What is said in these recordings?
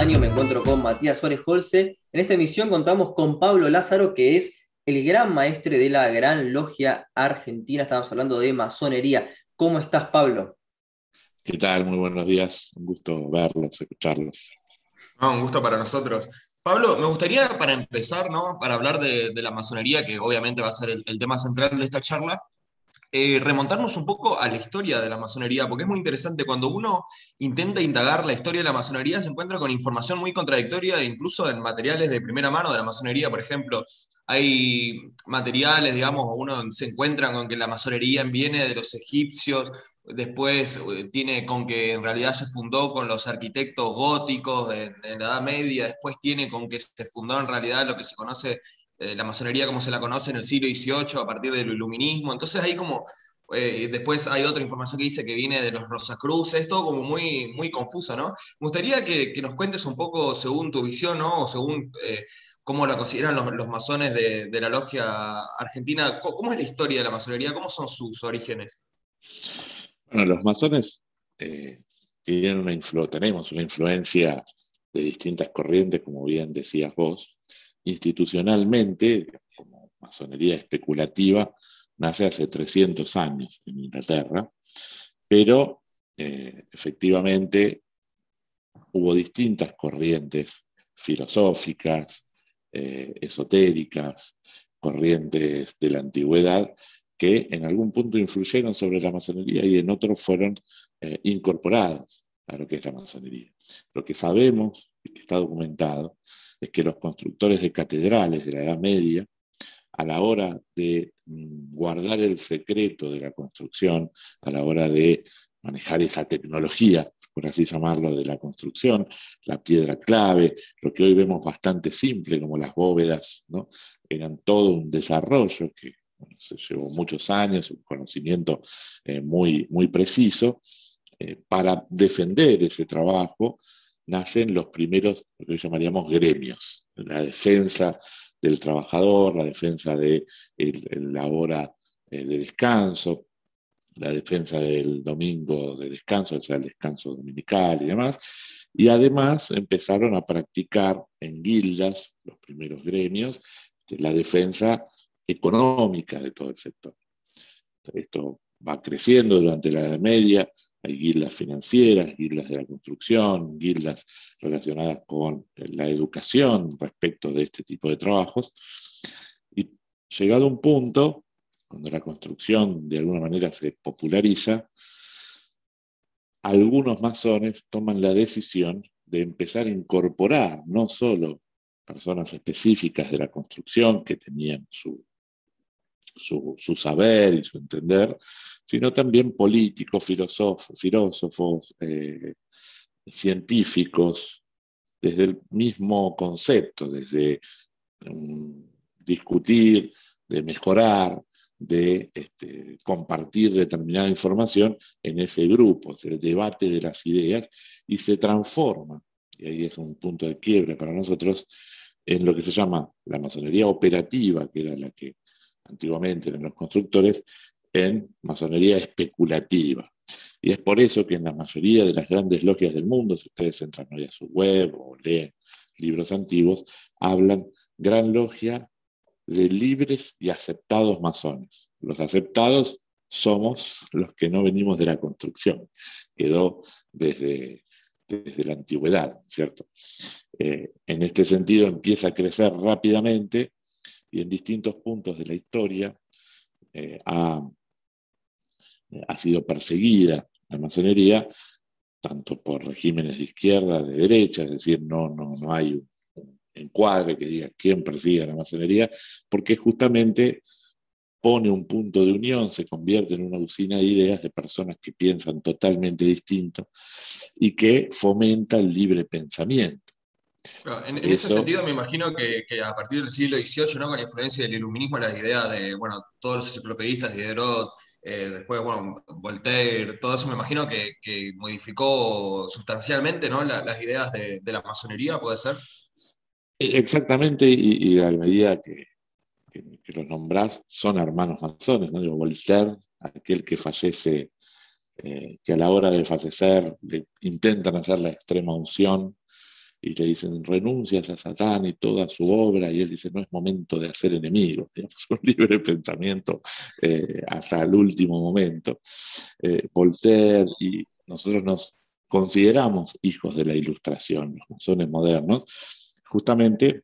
año me encuentro con Matías Suárez Holce. En esta emisión contamos con Pablo Lázaro, que es el gran maestre de la Gran Logia Argentina. Estamos hablando de masonería. ¿Cómo estás, Pablo? ¿Qué tal? Muy buenos días. Un gusto verlos, escucharlos. un gusto para nosotros. Pablo, me gustaría para empezar, ¿no? Para hablar de, la masonería, que obviamente va a ser el tema central de esta charla, eh, remontarnos un poco a la historia de la masonería, porque es muy interesante. Cuando uno intenta indagar la historia de la masonería, se encuentra con información muy contradictoria, incluso en materiales de primera mano de la masonería, por ejemplo. Hay materiales, digamos, uno se encuentra con que la masonería viene de los egipcios, después eh, tiene con que en realidad se fundó con los arquitectos góticos en la Edad Media, después tiene con que se fundó en realidad lo que se conoce eh, la masonería como se la conoce en el siglo XVIII a partir del iluminismo. Entonces ahí como, eh, después hay otra información que dice que viene de los Rosacruces, es todo como muy, muy confuso, ¿no? Me gustaría que, nos cuentes un poco según tu visión, ¿no? O según eh, cómo la consideran los, masones de, la logia argentina. ¿Cómo, es la historia de la masonería? ¿Cómo son sus orígenes? Bueno, los masones tienen una tenemos una influencia de distintas corrientes, como bien decías vos, institucionalmente, como masonería especulativa, nace hace 300 años en Inglaterra, pero eh, efectivamente hubo distintas corrientes filosóficas, eh, esotéricas, corrientes de la antigüedad que en algún punto influyeron sobre la masonería y en otros fueron eh, incorporados a lo que es la masonería. Lo que sabemos y que está documentado es que los constructores de catedrales de la Edad Media, a la hora de mm, guardar el secreto de la construcción, a la hora de manejar esa tecnología, por así llamarlo, de la construcción, la piedra clave, lo que hoy vemos bastante simple, como las bóvedas, ¿no? eran todo un desarrollo que se llevó muchos años, un conocimiento eh, muy, muy preciso, eh, para defender ese trabajo nacen los primeros, lo que llamaríamos gremios, la defensa del trabajador, la defensa de la hora eh, de descanso, la defensa del domingo de descanso, o sea, el descanso dominical y demás. Y además empezaron a practicar en guildas, los primeros gremios, la defensa económica de todo el sector. Esto va creciendo durante la Edad Media, hay guildas financieras, guildas de la construcción, guildas relacionadas con la educación respecto de este tipo de trabajos. Y llegado un punto, cuando la construcción de alguna manera se populariza, algunos masones toman la decisión de empezar a incorporar no solo personas específicas de la construcción que tenían su su, saber y su entender, sino también políticos, filósofos, filósofos eh, científicos, desde el mismo concepto, desde mm, discutir, de mejorar, de este, compartir determinada información en ese grupo, el debate de las ideas y se transforma, y ahí es un punto de quiebre para nosotros, en lo que se llama la masonería operativa, que era la que antiguamente en los constructores, en masonería especulativa. Y es por eso que en la mayoría de las grandes logias del mundo, si ustedes entran hoy a su web o leen libros antiguos, hablan gran logia de libres y aceptados masones. Los aceptados somos los que no venimos de la construcción. Quedó desde, desde la antigüedad, ¿cierto? Eh, en este sentido empieza a crecer rápidamente y en distintos puntos de la historia eh, ha, sido perseguida la masonería, tanto por regímenes de izquierda, de derecha, es decir, no, no, no hay un, encuadre que diga quién persigue a la masonería, porque justamente pone un punto de unión, se convierte en una usina de ideas de personas que piensan totalmente distinto y que fomenta el libre pensamiento en, ese sentido, me imagino que, a partir del siglo XVIII, ¿no? con la influencia del iluminismo, las ideas de bueno, todos los enciclopedistas, Diderot, eh, después bueno, Voltaire, todo eso me imagino que, modificó sustancialmente ¿no? las ideas de, la masonería, ¿puede ser? E, exactamente, y, a la medida que, los nombrás, son hermanos masones, ¿no? Digo, Voltaire, aquel que fallece, eh, que a la hora de fallecer le intentan hacer la extrema unción y le dicen renuncias a Satán y toda su obra, y él dice no es momento de hacer enemigos, digamos, un libre pensamiento eh, hasta el último momento. Eh, Voltaire y nosotros nos consideramos hijos de la ilustración, los masones modernos, justamente,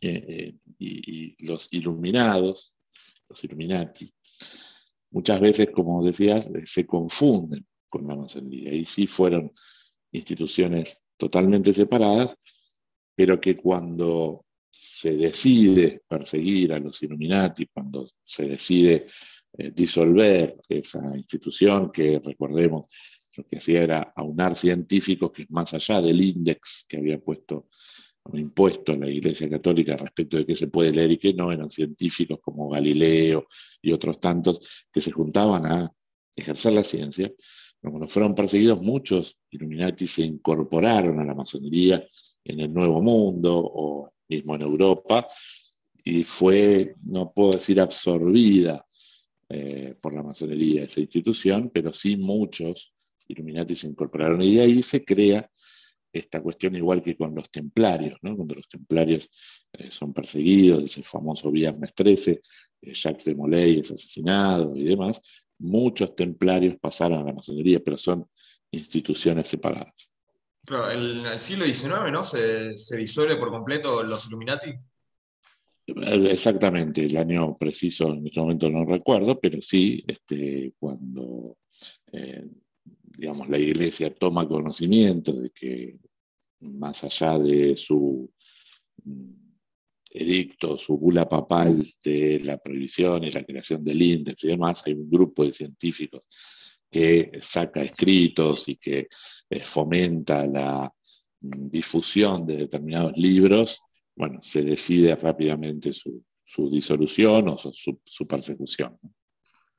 y, y, los iluminados, los Illuminati, muchas veces, como decías, se confunden con la masonería, y sí fueron instituciones totalmente separadas, pero que cuando se decide perseguir a los Illuminati, cuando se decide eh, disolver esa institución que, recordemos, lo que hacía era aunar científicos que más allá del índice que había puesto impuesto la Iglesia Católica respecto de qué se puede leer y qué no, eran científicos como Galileo y otros tantos que se juntaban a ejercer la ciencia, cuando fueron perseguidos, muchos Illuminati se incorporaron a la masonería en el Nuevo Mundo o mismo en Europa y fue, no puedo decir absorbida eh, por la masonería esa institución, pero sí muchos Illuminati se incorporaron y de ahí se crea esta cuestión igual que con los templarios, ¿no? cuando los templarios eh, son perseguidos, ese famoso Viernes 13, eh, Jacques de Molay es asesinado y demás, muchos templarios pasaron a la masonería, pero son instituciones separadas. Claro, en el siglo XIX, ¿no? Se, disuelve por completo los Illuminati. Exactamente, el año preciso en este momento no recuerdo, pero sí, este, cuando eh, digamos, la iglesia toma conocimiento de que más allá de su edicto, su bula papal de la prohibición y la creación del índice y demás, hay un grupo de científicos que saca escritos y que eh, fomenta la mm, difusión de determinados libros, bueno, se decide rápidamente su, disolución o su, persecución.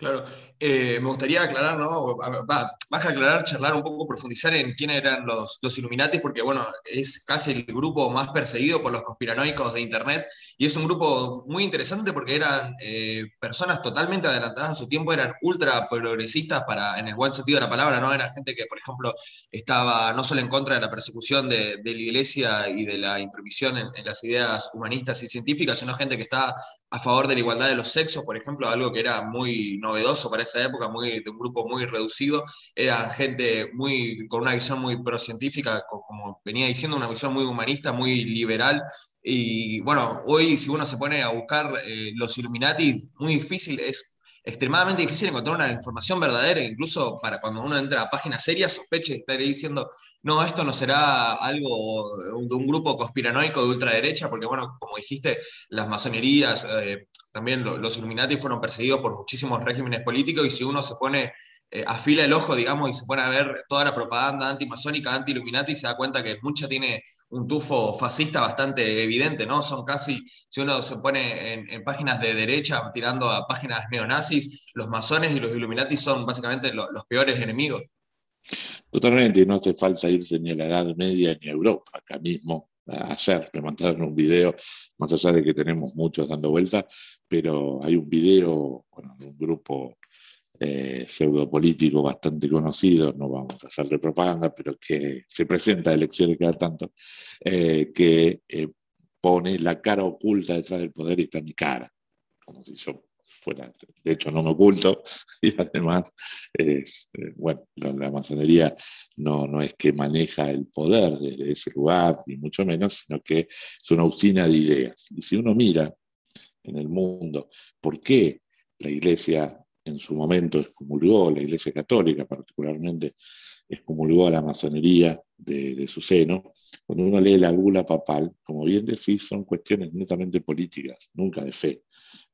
Claro, eh, me gustaría aclarar, ¿no? Va, más que aclarar, charlar un poco, profundizar en quiénes eran los, los porque bueno, es casi el grupo más perseguido por los conspiranoicos de Internet y es un grupo muy interesante porque eran eh, personas totalmente adelantadas en su tiempo, eran ultra progresistas para, en el buen sentido de la palabra, ¿no? Era gente que, por ejemplo, estaba no solo en contra de la persecución de, la iglesia y de la imprevisión en, las ideas humanistas y científicas, sino gente que estaba a favor de la igualdad de los sexos, por ejemplo, algo que era muy novedoso para esa época, muy, de un grupo muy reducido. Eran gente muy, con una visión muy pro-científica, como venía diciendo, una visión muy humanista, muy liberal, y bueno, hoy si uno se pone a buscar eh, los Illuminati, muy difícil, es extremadamente difícil encontrar una información verdadera, incluso para cuando uno entra a páginas serias, sospeche de estar diciendo, no, esto no será algo de un grupo conspiranoico de ultraderecha, porque bueno, como dijiste, las masonerías, eh, también los Illuminati fueron perseguidos por muchísimos regímenes políticos, y si uno se pone eh, afila el ojo, digamos, y se pone a ver toda la propaganda antimasónica, anti-Illuminati, y se da cuenta que mucha tiene un tufo fascista bastante evidente, ¿no? Son casi, si uno se pone en, páginas de derecha, tirando a páginas neonazis, los masones y los Illuminati son básicamente los peores enemigos. Totalmente, no hace falta irse ni a la Edad Media ni a Europa. Acá mismo, ayer me mandaron un video, más allá de que tenemos muchos dando vueltas, pero hay un video, bueno, un grupo eh, pseudopolítico bastante conocido, no vamos a hacer de propaganda, pero que se presenta a elecciones cada tanto, eh, que eh, pone la cara oculta detrás del poder y está mi cara, como si yo fuera, de hecho no me oculto, y además, bueno, la, masonería no, no es que maneja el poder desde ese lugar, ni mucho menos, sino que es una usina de ideas. Y si uno mira en el mundo, ¿por qué la iglesia en su momento excomulgó, la Iglesia Católica particularmente, excomulgó a la masonería de, su seno, cuando uno lee la bula papal, como bien decís, son cuestiones netamente políticas, nunca de fe,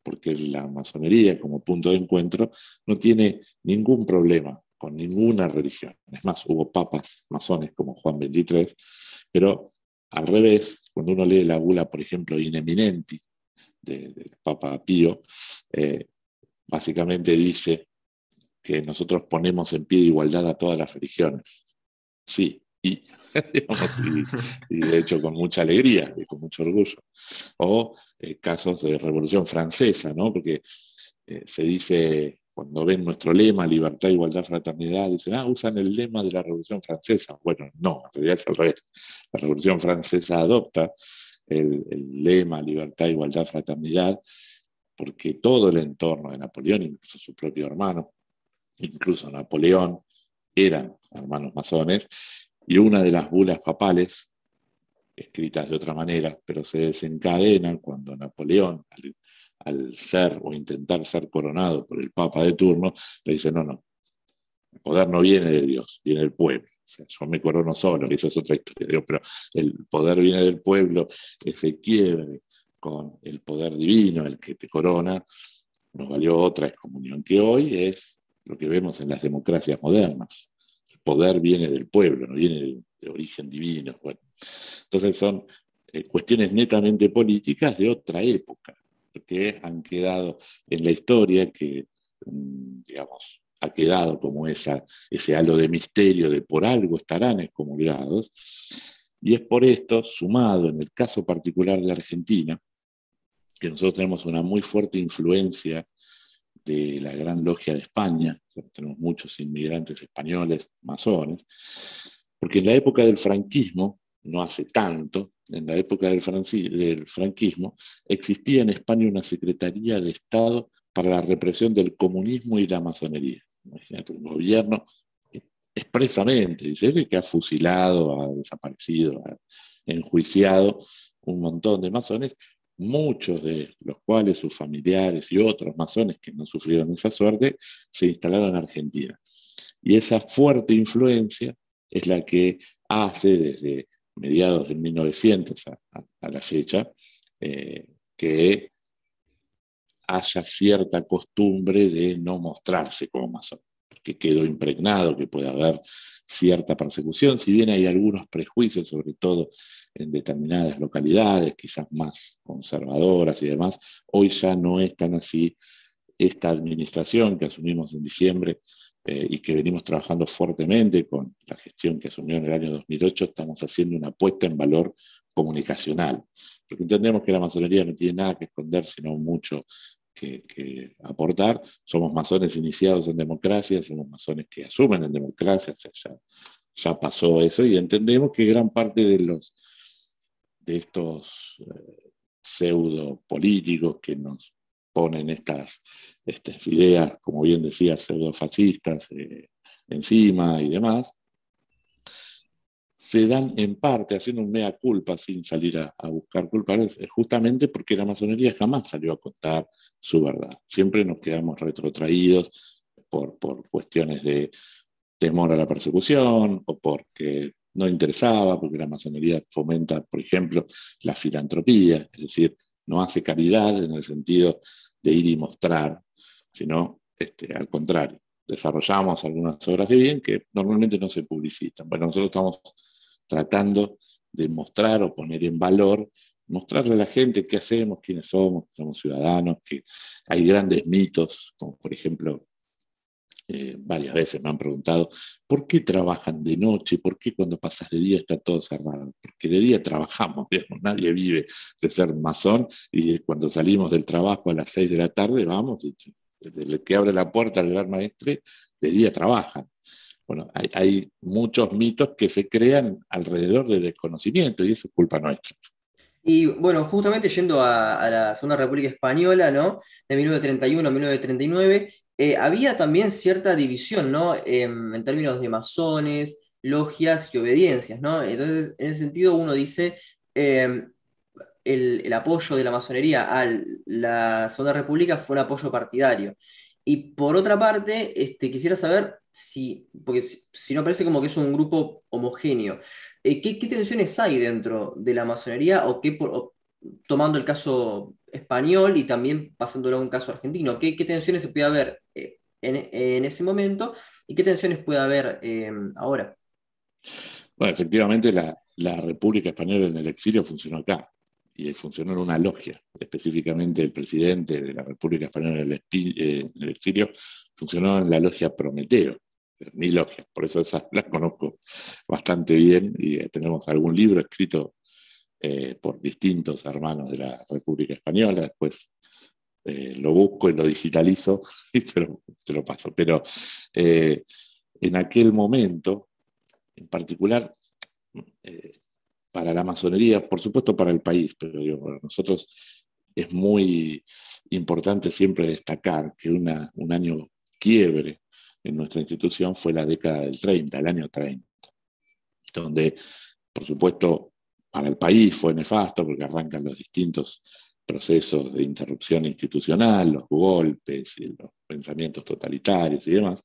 porque la masonería como punto de encuentro no tiene ningún problema con ninguna religión. Es más, hubo papas masones como Juan XXIII, pero al revés, cuando uno lee la bula, por ejemplo, Ineminenti, del Papa Pío, eh, básicamente dice que nosotros ponemos en pie de igualdad a todas las religiones. Sí, y, de hecho con mucha alegría y con mucho orgullo. O eh, casos de Revolución Francesa, ¿no? porque eh, se dice cuando ven nuestro lema, libertad, igualdad, fraternidad, dicen, ah, usan el lema de la Revolución Francesa. Bueno, no, en realidad es al revés. La Revolución Francesa adopta el, lema libertad, igualdad, fraternidad, porque todo el entorno de Napoleón, incluso su propio hermano, incluso Napoleón, eran hermanos masones, y una de las bulas papales, escritas de otra manera, pero se desencadenan cuando Napoleón, al, ser o intentar ser coronado por el Papa de turno, le dice, no, no, el poder no viene de Dios, viene del pueblo. O sea, yo me corono solo, esa es otra historia, pero el poder viene del pueblo, ese quiebre el poder divino, el que te corona, nos valió otra excomunión, que hoy es lo que vemos en las democracias modernas. El poder viene del pueblo, no viene de, origen divino. Bueno, entonces son eh, cuestiones netamente políticas de otra época, que han quedado en la historia, que, mm, digamos, ha quedado como esa, ese halo de misterio de por algo estarán excomulgados. Y es por esto, sumado en el caso particular de Argentina, que nosotros tenemos una muy fuerte influencia de la Gran Logia de España, tenemos muchos inmigrantes españoles, masones, porque en la época del franquismo, no hace tanto, en la época del, franquismo, existía en España una Secretaría de Estado para la represión del comunismo y la masonería. Imagínate, un gobierno expresamente, dice que ha fusilado, ha desaparecido, ha enjuiciado un montón de masones, muchos de los cuales sus familiares y otros masones que no sufrieron esa suerte se instalaron en Argentina. Y esa fuerte influencia es la que hace desde mediados de 1900 a, la fecha eh, que haya cierta costumbre de no mostrarse como masón, porque quedó impregnado que puede haber cierta persecución, si bien hay algunos prejuicios, sobre todo en determinadas localidades, quizás más conservadoras y demás, hoy ya no es tan así. Esta administración que asumimos en diciembre eh, y que venimos trabajando fuertemente con la gestión que asumió en el año 2008, estamos haciendo una apuesta en valor comunicacional, porque entendemos que la masonería no tiene nada que esconder, sino mucho que, aportar. Somos masones iniciados en democracia, somos masones que asumen en democracia, ya, ya pasó eso y entendemos que gran parte de, los, de estos eh, pseudo políticos que nos ponen estas, estas ideas, como bien decía, pseudo fascistas eh, encima y demás, se dan en parte haciendo un mea culpa sin salir a, buscar culpables, justamente porque la masonería jamás salió a contar su verdad. Siempre nos quedamos retrotraídos por, por cuestiones de temor a la persecución o porque no interesaba, porque la masonería fomenta, por ejemplo, la filantropía, es decir, no hace caridad en el sentido de ir y mostrar, sino este, al contrario, desarrollamos algunas obras de bien que normalmente no se publicitan. Bueno, nosotros estamos tratando de mostrar o poner en valor, mostrarle a la gente qué hacemos, quiénes somos, somos ciudadanos, que hay grandes mitos, como por ejemplo, eh, varias veces me han preguntado, ¿por qué trabajan de noche? ¿Por qué cuando pasas de día está todo cerrado? Porque de día trabajamos, nadie vive de ser masón y cuando salimos del trabajo a las seis de la tarde, vamos, desde el que abre la puerta al gran maestre, de día trabajan. Bueno, hay, muchos mitos que se crean alrededor del desconocimiento y eso es culpa nuestra. Y bueno, justamente yendo a, la Segunda República Española, ¿no? De 1931 a 1939, eh, había también cierta división, ¿no? Em, en términos de masones, logias y obediencias, ¿no? Entonces, en ese sentido, uno dice, em, el, el, apoyo de la masonería a la Segunda República fue un apoyo partidario. Y por otra parte, este, quisiera saber si, porque si, no parece como que es un grupo homogéneo, eh, ¿qué, tensiones hay dentro de la masonería o qué, tomando el caso español y también pasándolo a un caso argentino, qué, tensiones se puede haber eh, en, ese momento y qué tensiones puede haber eh, ahora? Bueno, efectivamente la, la República Española en el exilio funcionó acá y funcionó en una logia, específicamente el presidente de la República Española en el, exilio funcionó en la logia Prometeo, mi logia, por eso esas las conozco bastante bien y eh, tenemos algún libro escrito eh, por distintos hermanos de la República Española, después eh, lo busco y lo digitalizo y te lo, te lo paso. Pero eh, en aquel momento, en particular, eh, para la masonería, por supuesto para el país, pero para nosotros es muy importante siempre destacar que un año quiebre en nuestra institución fue la década del 30, el año 30, donde, por supuesto, para el país fue nefasto porque arrancan los distintos procesos de interrupción institucional, los golpes y los pensamientos totalitarios y demás,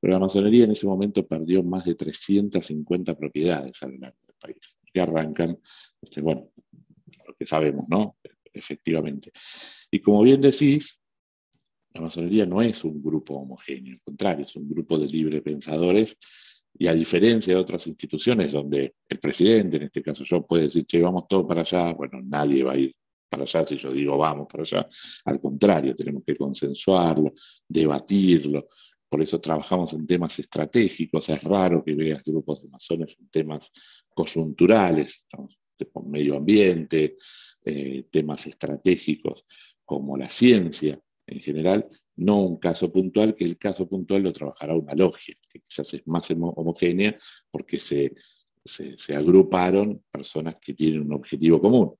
pero la masonería en ese momento perdió más de 350 propiedades a lo largo del país, que arrancan, este, bueno, lo que sabemos, ¿no? Efectivamente. Y como bien decís, la masonería no es un grupo homogéneo, al contrario, es un grupo de libre pensadores y a diferencia de otras instituciones donde el presidente, en este caso yo, puede decir, che, vamos todos para allá, bueno, nadie va a ir para allá si yo digo vamos para allá. Al contrario, tenemos que consensuarlo, debatirlo. Por eso trabajamos en temas estratégicos. Es raro que veas grupos de masones en temas coyunturales, medio ambiente, eh, temas estratégicos como la ciencia en general, no un caso puntual, que el caso puntual lo trabajará una logia, que quizás es más homogénea porque se, se, agruparon personas que tienen un objetivo común.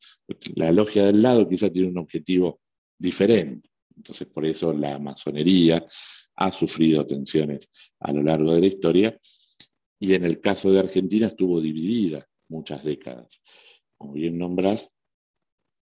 La logia del lado quizás tiene un objetivo diferente. Entonces, por eso la masonería ha sufrido tensiones a lo largo de la historia y en el caso de Argentina estuvo dividida muchas décadas. Como bien nombrás,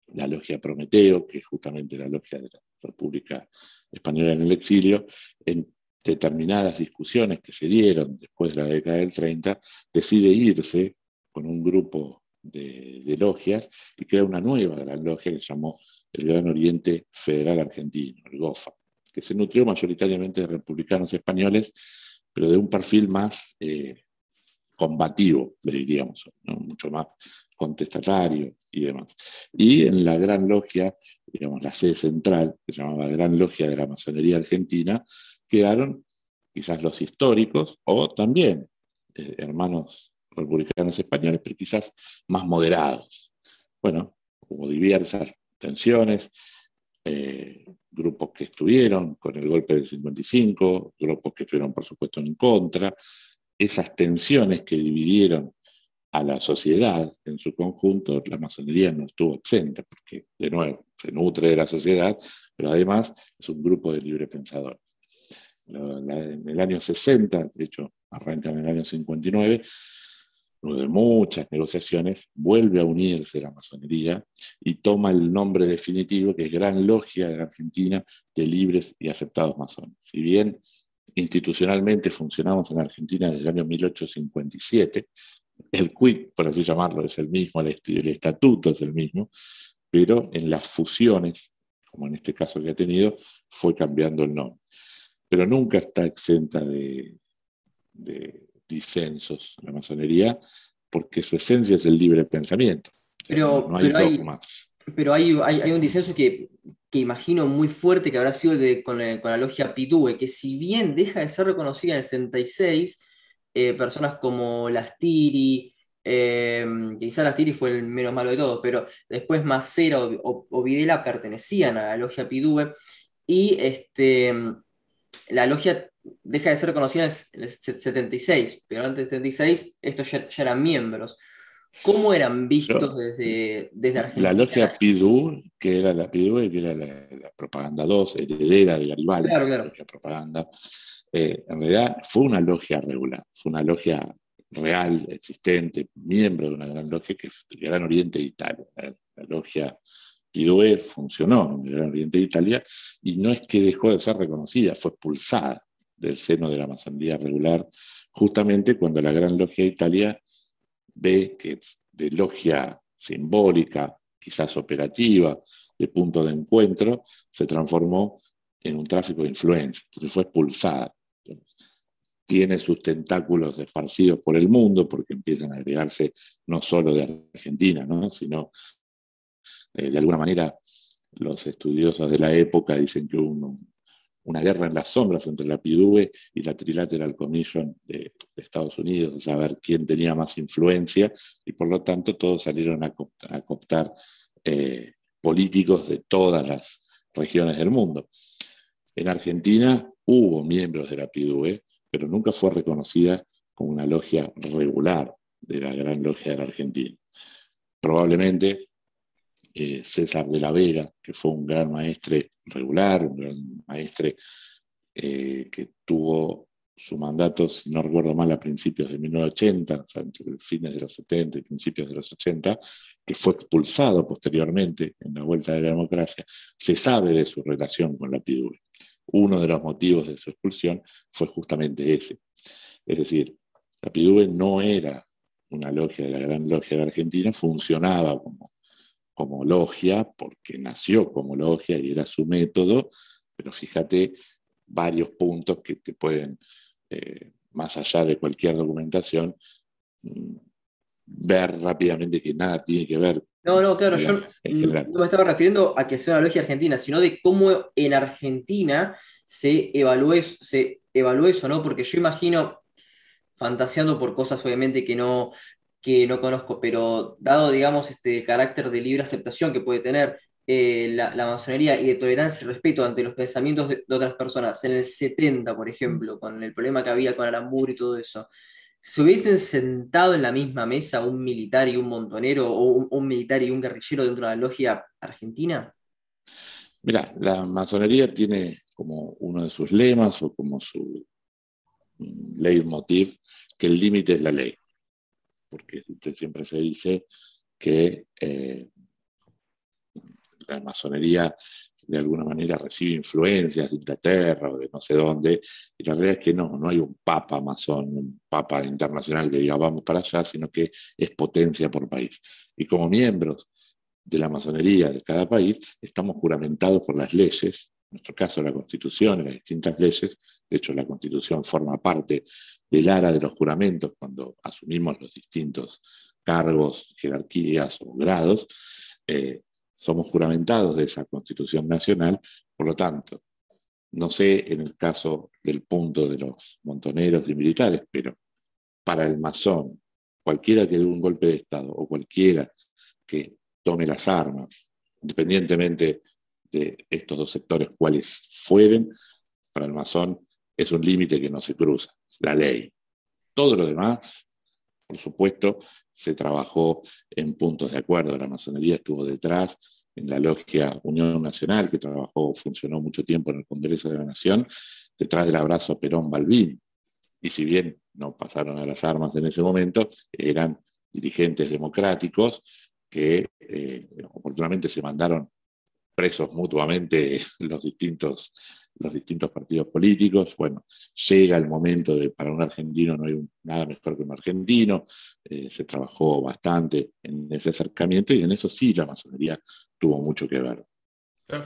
la logia Prometeo, que es justamente la logia de la República Española en el exilio, en determinadas discusiones que se dieron después de la década del 30, decide irse con un grupo de, logias y crea una nueva gran logia que se llamó el Gran Oriente Federal Argentino, el GOFA, que se nutrió mayoritariamente de republicanos españoles, pero de un perfil más eh, combativo, diríamos, mucho más contestatario y demás. Y en la Gran Logia, digamos, la sede central, que se llamaba Gran Logia de la Masonería Argentina, quedaron quizás los históricos o también eh, hermanos republicanos españoles, pero quizás más moderados. Bueno, hubo diversas tensiones, eh, grupos que estuvieron con el golpe del 55, grupos que estuvieron, por supuesto, en contra, esas tensiones que dividieron a la sociedad en su conjunto, la masonería no estuvo exenta, porque de nuevo se nutre de la sociedad, pero además es un grupo de libre pensadores. En el año 60, de hecho arranca en el año 59, luego de muchas negociaciones, vuelve a unirse la masonería y toma el nombre definitivo que es Gran Logia de la Argentina de Libres y Aceptados Masones. Si bien institucionalmente funcionamos en Argentina desde el año 1857. El quid, por así llamarlo, es el mismo, el, estatuto es el mismo, pero en las fusiones, como en este caso que ha tenido, fue cambiando el nombre. Pero nunca está exenta de, disensos la masonería, porque su esencia es el libre pensamiento. Pero, no, hay pero hay, hay, un disenso que, que, imagino muy fuerte que habrá sido el de, con, la logia Pidue, que si bien deja de ser reconocida en el 76, eh, personas como Lastiri, eh, quizá Lastiri fue el menos malo de todos, pero después Macera o, o, Videla pertenecían a la logia Pidue, y este, la logia deja de ser reconocida en el 76, pero antes del 76 estos ya eran miembros. ¿Cómo eran vistos desde, desde, Argentina? La logia PIDU, que era la PIDU, que era la, propaganda 2, heredera de Garibaldi, la logia propaganda, eh, en realidad fue una logia regular, fue una logia real, existente, miembro de una gran logia que es el Gran Oriente de Italia. La, logia PIDUE funcionó en el Oriente de Italia y no es que dejó de ser reconocida, fue expulsada del seno de la masonería regular, justamente cuando la Gran Logia de Italia ve que de logia simbólica, quizás operativa, de punto de encuentro, se transformó en un tráfico de influencia, entonces fue expulsada. Tiene sus tentáculos esparcidos por el mundo porque empiezan a agregarse no solo de Argentina, sino eh, de alguna manera los estudiosos de la época dicen que hubo un, una guerra en las sombras entre la PIDUE y la Trilateral Commission de, Estados Unidos, a saber quién tenía más influencia, y por lo tanto todos salieron a, cooptar, eh, políticos de todas las regiones del mundo. En Argentina hubo miembros de la PIDUE, pero nunca fue reconocida como una logia regular de la Gran Logia de la Argentina. Probablemente eh, César de la Vega, que fue un gran maestre regular, un gran maestre eh, que tuvo su mandato, si no recuerdo mal, a principios de 1980, o sea, entre fines de los 70 y principios de los 80, que fue expulsado posteriormente en la vuelta de la democracia, se sabe de su relación con la PIDUE. Uno de los motivos de su expulsión fue justamente ese. Es decir, la PIDUE no era una logia de la gran logia de Argentina, funcionaba como, como logia porque nació como logia y era su método, pero fíjate varios puntos que te pueden eh, más allá de cualquier documentación, mm, ver rápidamente que nada tiene que ver. No, no, claro, yo no me estaba refiriendo a que sea una logia argentina, sino de cómo en Argentina se evalúe, se evalúe eso, ¿no? Porque yo imagino, fantaseando por cosas obviamente que no, que no conozco, pero dado, digamos, este carácter de libre aceptación que puede tener eh, la, masonería y de tolerancia y respeto ante los pensamientos de, otras personas, en el 70, por ejemplo, con el problema que había con Aramburu y todo eso, ¿se hubiesen sentado en la misma mesa un militar y un montonero o un, militar y un guerrillero dentro de la logia argentina? Mira, la masonería tiene como uno de sus lemas o como su leitmotiv que el límite es la ley, porque siempre se dice que eh, la masonería de alguna manera recibe influencias de Inglaterra o de no sé dónde, y la realidad es que no, no hay un papa masón, un papa internacional que diga vamos para allá, sino que es potencia por país. Y como miembros de la masonería de cada país, estamos juramentados por las leyes, en nuestro caso la constitución las distintas leyes, de hecho la constitución forma parte del ara de los juramentos cuando asumimos los distintos cargos, jerarquías o grados, eh, somos juramentados de esa Constitución Nacional, por lo tanto, no sé en el caso del punto de los montoneros y militares, pero para el masón, cualquiera que dé un golpe de Estado o cualquiera que tome las armas, independientemente de estos dos sectores cuales fueren, para el masón es un límite que no se cruza, la ley. Todo lo demás, por supuesto, se trabajó en puntos de acuerdo, la masonería estuvo detrás, en la logia Unión Nacional, que trabajó, funcionó mucho tiempo en el Congreso de la Nación, detrás del abrazo Perón-Balbín. Y si bien no pasaron a las armas en ese momento, eran dirigentes democráticos que eh, oportunamente se mandaron presos mutuamente los distintos los distintos partidos políticos. Bueno, llega el momento de, para un argentino no hay nada mejor que un argentino, eh, se trabajó bastante en ese acercamiento y en eso sí la masonería tuvo mucho que ver.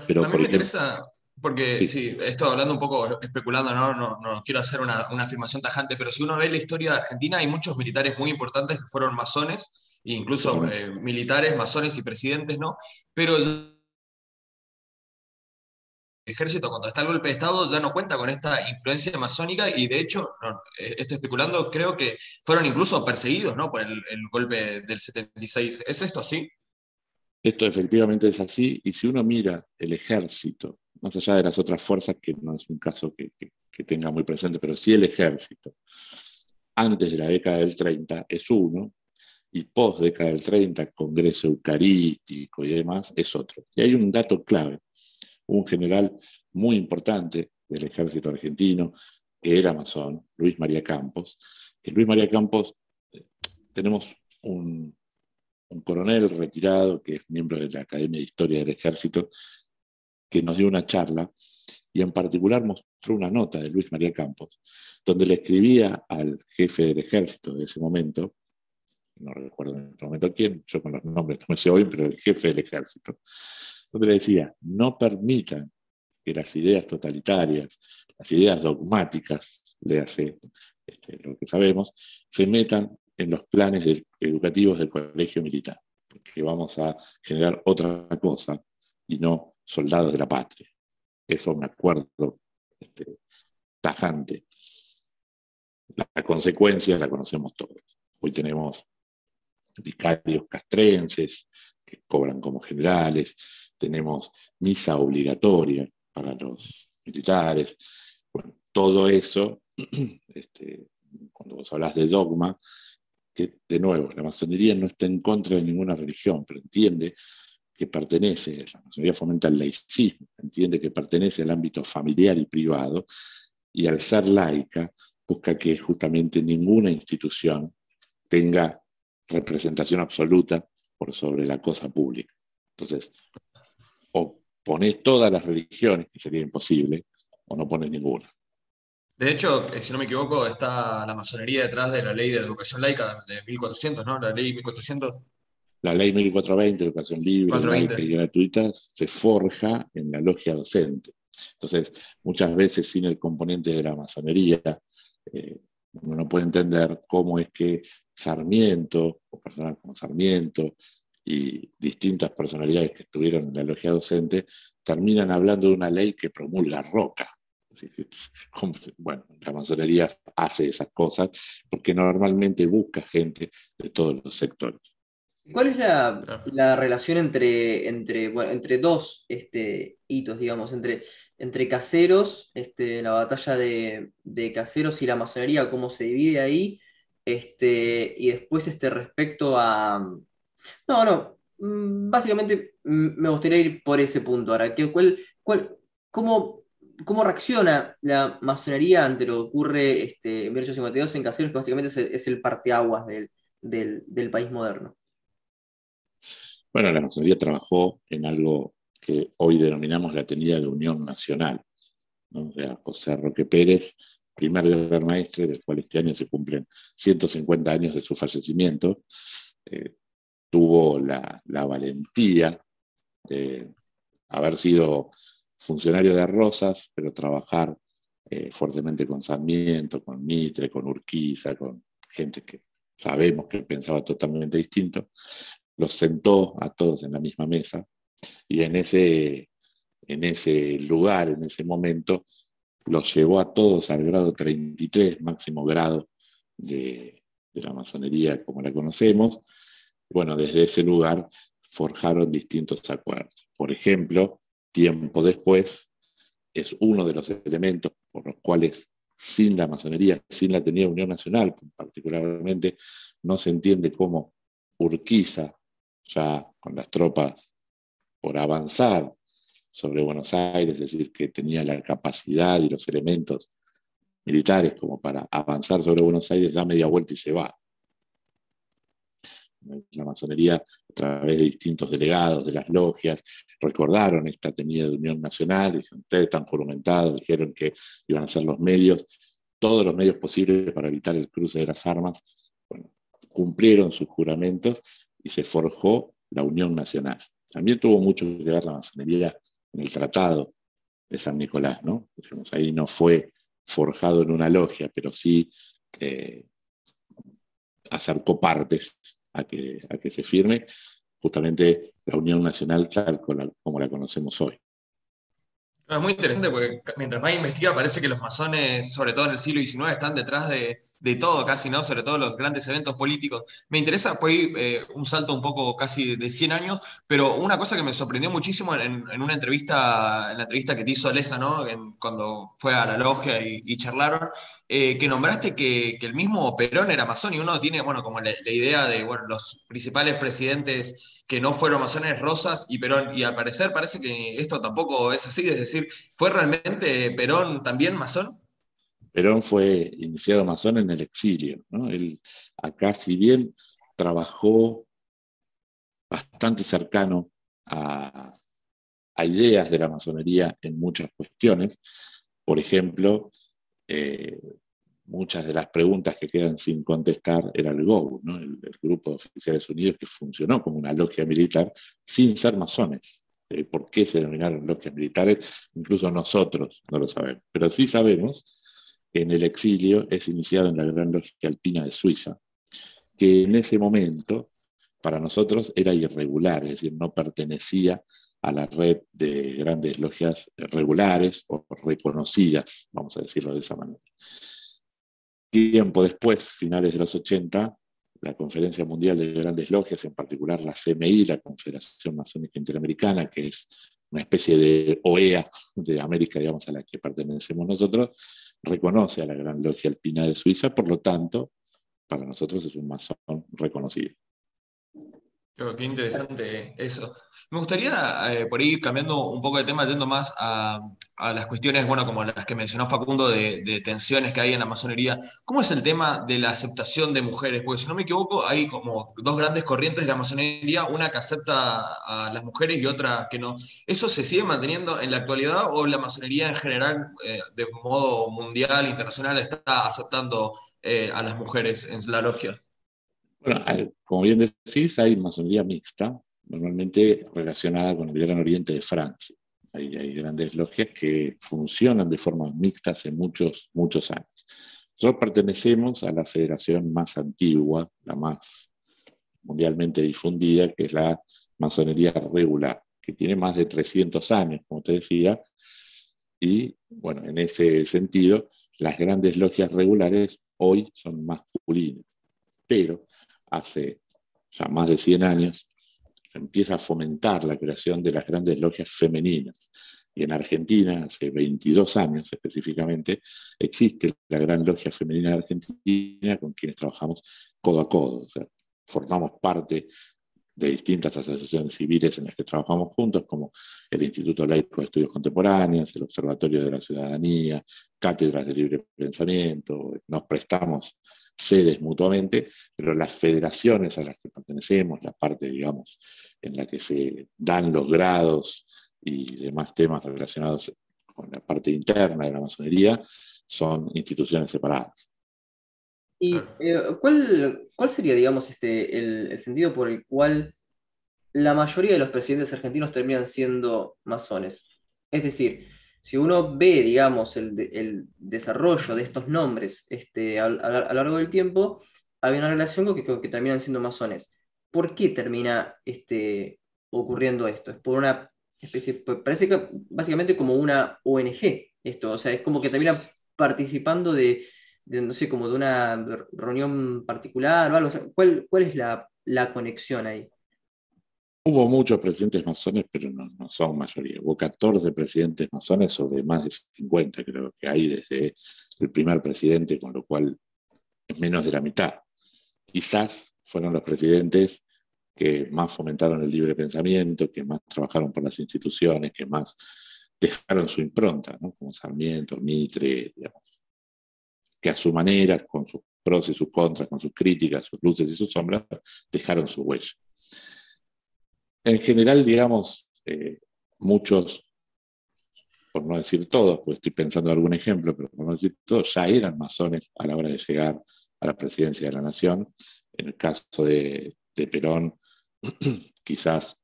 Pero, me interesa, porque sí. esto hablando un poco, especulando, no, no, quiero hacer una, afirmación tajante, pero si uno ve la historia de Argentina, hay muchos militares muy importantes que fueron masones, incluso eh, militares, masones y presidentes, ¿no? Pero ejército cuando está el golpe de Estado ya no cuenta con esta influencia masónica y de hecho, eh, estoy especulando, creo que fueron incluso perseguidos ¿no? por el, golpe del 76. ¿Es esto así? Esto efectivamente es así y si uno mira el ejército, más allá de las otras fuerzas, que no es un caso que, tenga muy presente, pero sí el ejército, antes de la década del 30 es uno, y post década del 30, Congreso Eucarístico y demás, es otro. Y hay un dato clave un general muy importante del ejército argentino, que era masón, Luis María Campos. Luis María Campos, eh, tenemos un, coronel retirado que es miembro de la Academia de Historia del Ejército, que nos dio una charla y en particular mostró una nota de Luis María Campos, donde le escribía al jefe del ejército de ese momento, no recuerdo en este momento quién, yo con los nombres no me sé hoy, pero el jefe del ejército, donde le decía, no permitan que las ideas totalitarias, las ideas dogmáticas, le hace este, lo que sabemos, se metan en los planes educativos del colegio militar, porque vamos a generar otra cosa y no soldados de la patria. Eso es un acuerdo este, tajante. La consecuencia la conocemos todos. Hoy tenemos vicarios castrenses que cobran como generales, tenemos misa obligatoria para los militares. Bueno, todo eso, este, cuando vos hablas de dogma, que de nuevo, la masonería no está en contra de ninguna religión, pero entiende que pertenece, la masonería fomenta el laicismo, entiende que pertenece al ámbito familiar y privado, y al ser laica busca que justamente ninguna institución tenga representación absoluta por sobre la cosa pública. Entonces, o pones todas las religiones, que sería imposible, o no pones ninguna. De hecho, eh, si no me equivoco, está la masonería detrás de la ley de educación laica de 1400, ¿no? La ley 1400. La ley 1420, educación libre, laica y gratuita, se forja en la logia docente. Entonces, muchas veces sin el componente de la masonería, eh, uno no puede entender cómo es que Sarmiento, o personas como Sarmiento, y distintas personalidades que estuvieron en la logia docente, terminan hablando de una ley que promulga Roca. Bueno, la masonería hace esas cosas porque normalmente busca gente de todos los sectores. ¿Cuál es la, relación entre, entre, entre dos este, hitos, digamos, entre, entre caseros, este, la batalla de, caseros y la masonería, cómo se divide ahí? Este, y después este, respecto a... No, no, mm, básicamente mm, me gustaría ir por ese punto ahora. ¿Cuál, cuál, cómo, ¿Cómo reacciona la masonería ante lo que ocurre este, en 1852 en Caseros, que básicamente es el, parteaguas del, del país moderno? Bueno, la masonería trabajó en algo que hoy denominamos la tenida de Unión Nacional. José Roque Pérez, primer gran maestre, del cual este año se cumplen 150 años de su fallecimiento, eh, tuvo la, valentía de haber sido funcionario de Rosas, pero trabajar eh, fuertemente con Sarmiento, con Mitre, con Urquiza, con gente que sabemos que pensaba totalmente distinto, los sentó a todos en la misma mesa y en ese, en ese lugar, en ese momento, los llevó a todos al grado 33, máximo grado de, la masonería como la conocemos. Bueno, desde ese lugar forjaron distintos acuerdos. Por ejemplo, tiempo después, es uno de los elementos por los cuales sin la masonería, sin la tenida Unión Nacional, particularmente, no se entiende cómo Urquiza ya con las tropas por avanzar sobre Buenos Aires, es decir, que tenía la capacidad y los elementos militares como para avanzar sobre Buenos Aires, da media vuelta y se va. La masonería, a través de distintos delegados de las logias, recordaron esta tenida de Unión Nacional, y ustedes están juramentados, dijeron que iban a ser los medios, todos los medios posibles para evitar el cruce de las armas. Bueno, cumplieron sus juramentos y se forjó la Unión Nacional. También tuvo mucho que ver la masonería en el Tratado de San Nicolás, ¿no? ahí no fue forjado en una logia, pero sí eh, acercó partes a que, a que se firme justamente la Unión Nacional tal como la conocemos hoy. Es muy interesante porque mientras más investiga parece que los masones, sobre todo en el siglo XIX, están detrás de, todo casi, ¿no? Sobre todo los grandes eventos políticos. Me interesa, eh, un salto un poco casi de 100 años, pero una cosa que me sorprendió muchísimo en, una entrevista, en la entrevista que te hizo Lesa, ¿no? cuando fue a la logia y, charlaron, eh, que nombraste que, el mismo Perón era masón y uno tiene, bueno, como la, idea de, los principales presidentes que no fueron masones Rosas y Perón, y al parecer parece que esto tampoco es así, es decir, ¿fue realmente Perón también masón? Perón fue iniciado masón en el exilio, ¿no? Él acá, si bien trabajó bastante cercano a, ideas de la masonería en muchas cuestiones, por ejemplo, eh, muchas de las preguntas que quedan sin contestar era el GOU, el, Grupo de Oficiales Unidos, que funcionó como una logia militar sin ser masones. Eh, ¿Por qué se denominaron logias militares? Incluso nosotros no lo sabemos. Pero sí sabemos que en el exilio es iniciado en la Gran Logia Alpina de Suiza, que en ese momento para nosotros era irregular, es decir, no pertenecía a la red de grandes logias regulares o reconocidas, vamos a decirlo de esa manera. Tiempo después, finales de los 80, la Conferencia Mundial de Grandes Logias, en particular la CMI, la Confederación Masónica Interamericana, que es una especie de OEA de América, digamos, a la que pertenecemos nosotros, reconoce a la Gran Logia Alpina de Suiza, por lo tanto, para nosotros es un masón reconocido. qué interesante eso. Me gustaría, eh, por ir cambiando un poco de tema, yendo más a, las cuestiones, bueno, como las que mencionó Facundo, de, tensiones que hay en la masonería. ¿Cómo es el tema de la aceptación de mujeres? Porque si no me equivoco, hay como dos grandes corrientes de la masonería, una que acepta a las mujeres y otra que no. ¿Eso se sigue manteniendo en la actualidad o la masonería en general, eh, de modo mundial, internacional, está aceptando eh, a las mujeres en la logia? Bueno, como bien decís, hay masonería mixta, normalmente relacionada con el Gran Oriente de Francia. Hay, hay, grandes logias que funcionan de forma mixta hace muchos, muchos años. Nosotros pertenecemos a la federación más antigua, la más mundialmente difundida, que es la masonería regular, que tiene más de 300 años, como te decía, y bueno, en ese sentido, las grandes logias regulares hoy son masculinas, pero hace ya más de 100 años se empieza a fomentar la creación de las grandes logias femeninas. Y en Argentina, hace 22 años específicamente, existe la Gran Logia Femenina de Argentina con quienes trabajamos codo a codo. formamos parte de distintas asociaciones civiles en las que trabajamos juntos, como el Instituto Laico de Estudios Contemporáneos, el Observatorio de la Ciudadanía, cátedras de libre pensamiento, nos prestamos sedes mutuamente, pero las federaciones a las que pertenecemos, la parte, digamos, en la que se dan los grados y demás temas relacionados con la parte interna de la masonería, son instituciones separadas. ¿Y eh, ¿cuál, cuál, sería, digamos, este, el, sentido por el cual la mayoría de los presidentes argentinos terminan siendo masones? Es decir, si uno ve, digamos, el, desarrollo de estos nombres este, a, lo largo del tiempo, hay una relación con que, que, terminan siendo masones. ¿Por qué termina este, ocurriendo esto? Es por una especie, parece que básicamente como una ONG esto, o sea, es como que terminan participando de, no sé, como de una reunión particular o algo. ¿cuál, ¿cuál, es la, la conexión ahí? Hubo muchos presidentes masones, pero no, son mayoría. Hubo 14 presidentes masones sobre más de 50, creo que hay desde el primer presidente, con lo cual es menos de la mitad. Quizás fueron los presidentes que más fomentaron el libre pensamiento, que más trabajaron por las instituciones, que más dejaron su impronta, como Sarmiento, Mitre, que a su manera, con sus pros y sus contras, con sus críticas, sus luces y sus sombras, dejaron su huella. En general, digamos, eh, muchos, por no decir todos, pues estoy pensando en algún ejemplo, pero por no decir todos, ya eran masones a la hora de llegar a la presidencia de la nación. En el caso de, Perón, quizás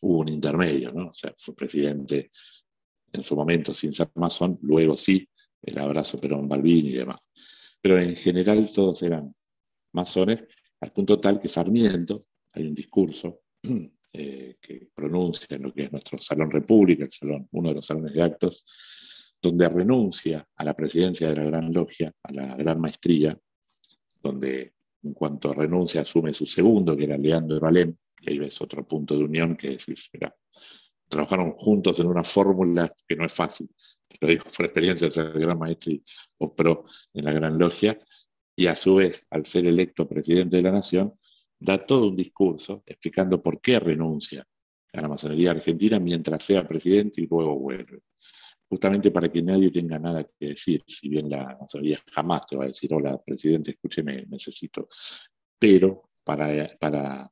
hubo un intermedio, ¿no? O sea, fue presidente en su momento sin ser masón, luego sí, el abrazo Perón-Balbín y demás. Pero en general todos eran masones, al punto tal que Sarmiento, hay un discurso Eh, que pronuncia en lo que es nuestro Salón República, el salón, uno de los salones de actos, donde renuncia a la presidencia de la Gran Logia, a la Gran Maestría, donde en cuanto renuncia asume su segundo, que era Leandro Alem, y ahí ves otro punto de unión que es, mira, trabajaron juntos en una fórmula que no es fácil, lo digo por experiencia el Gran Maestro y pro en la Gran Logia, y a su vez, al ser electo presidente de la Nación, da todo un discurso explicando por qué renuncia a la masonería argentina mientras sea presidente y luego vuelve. Justamente para que nadie tenga nada que decir, si bien la masonería jamás te va a decir, hola, presidente, escúcheme, necesito. Pero para, para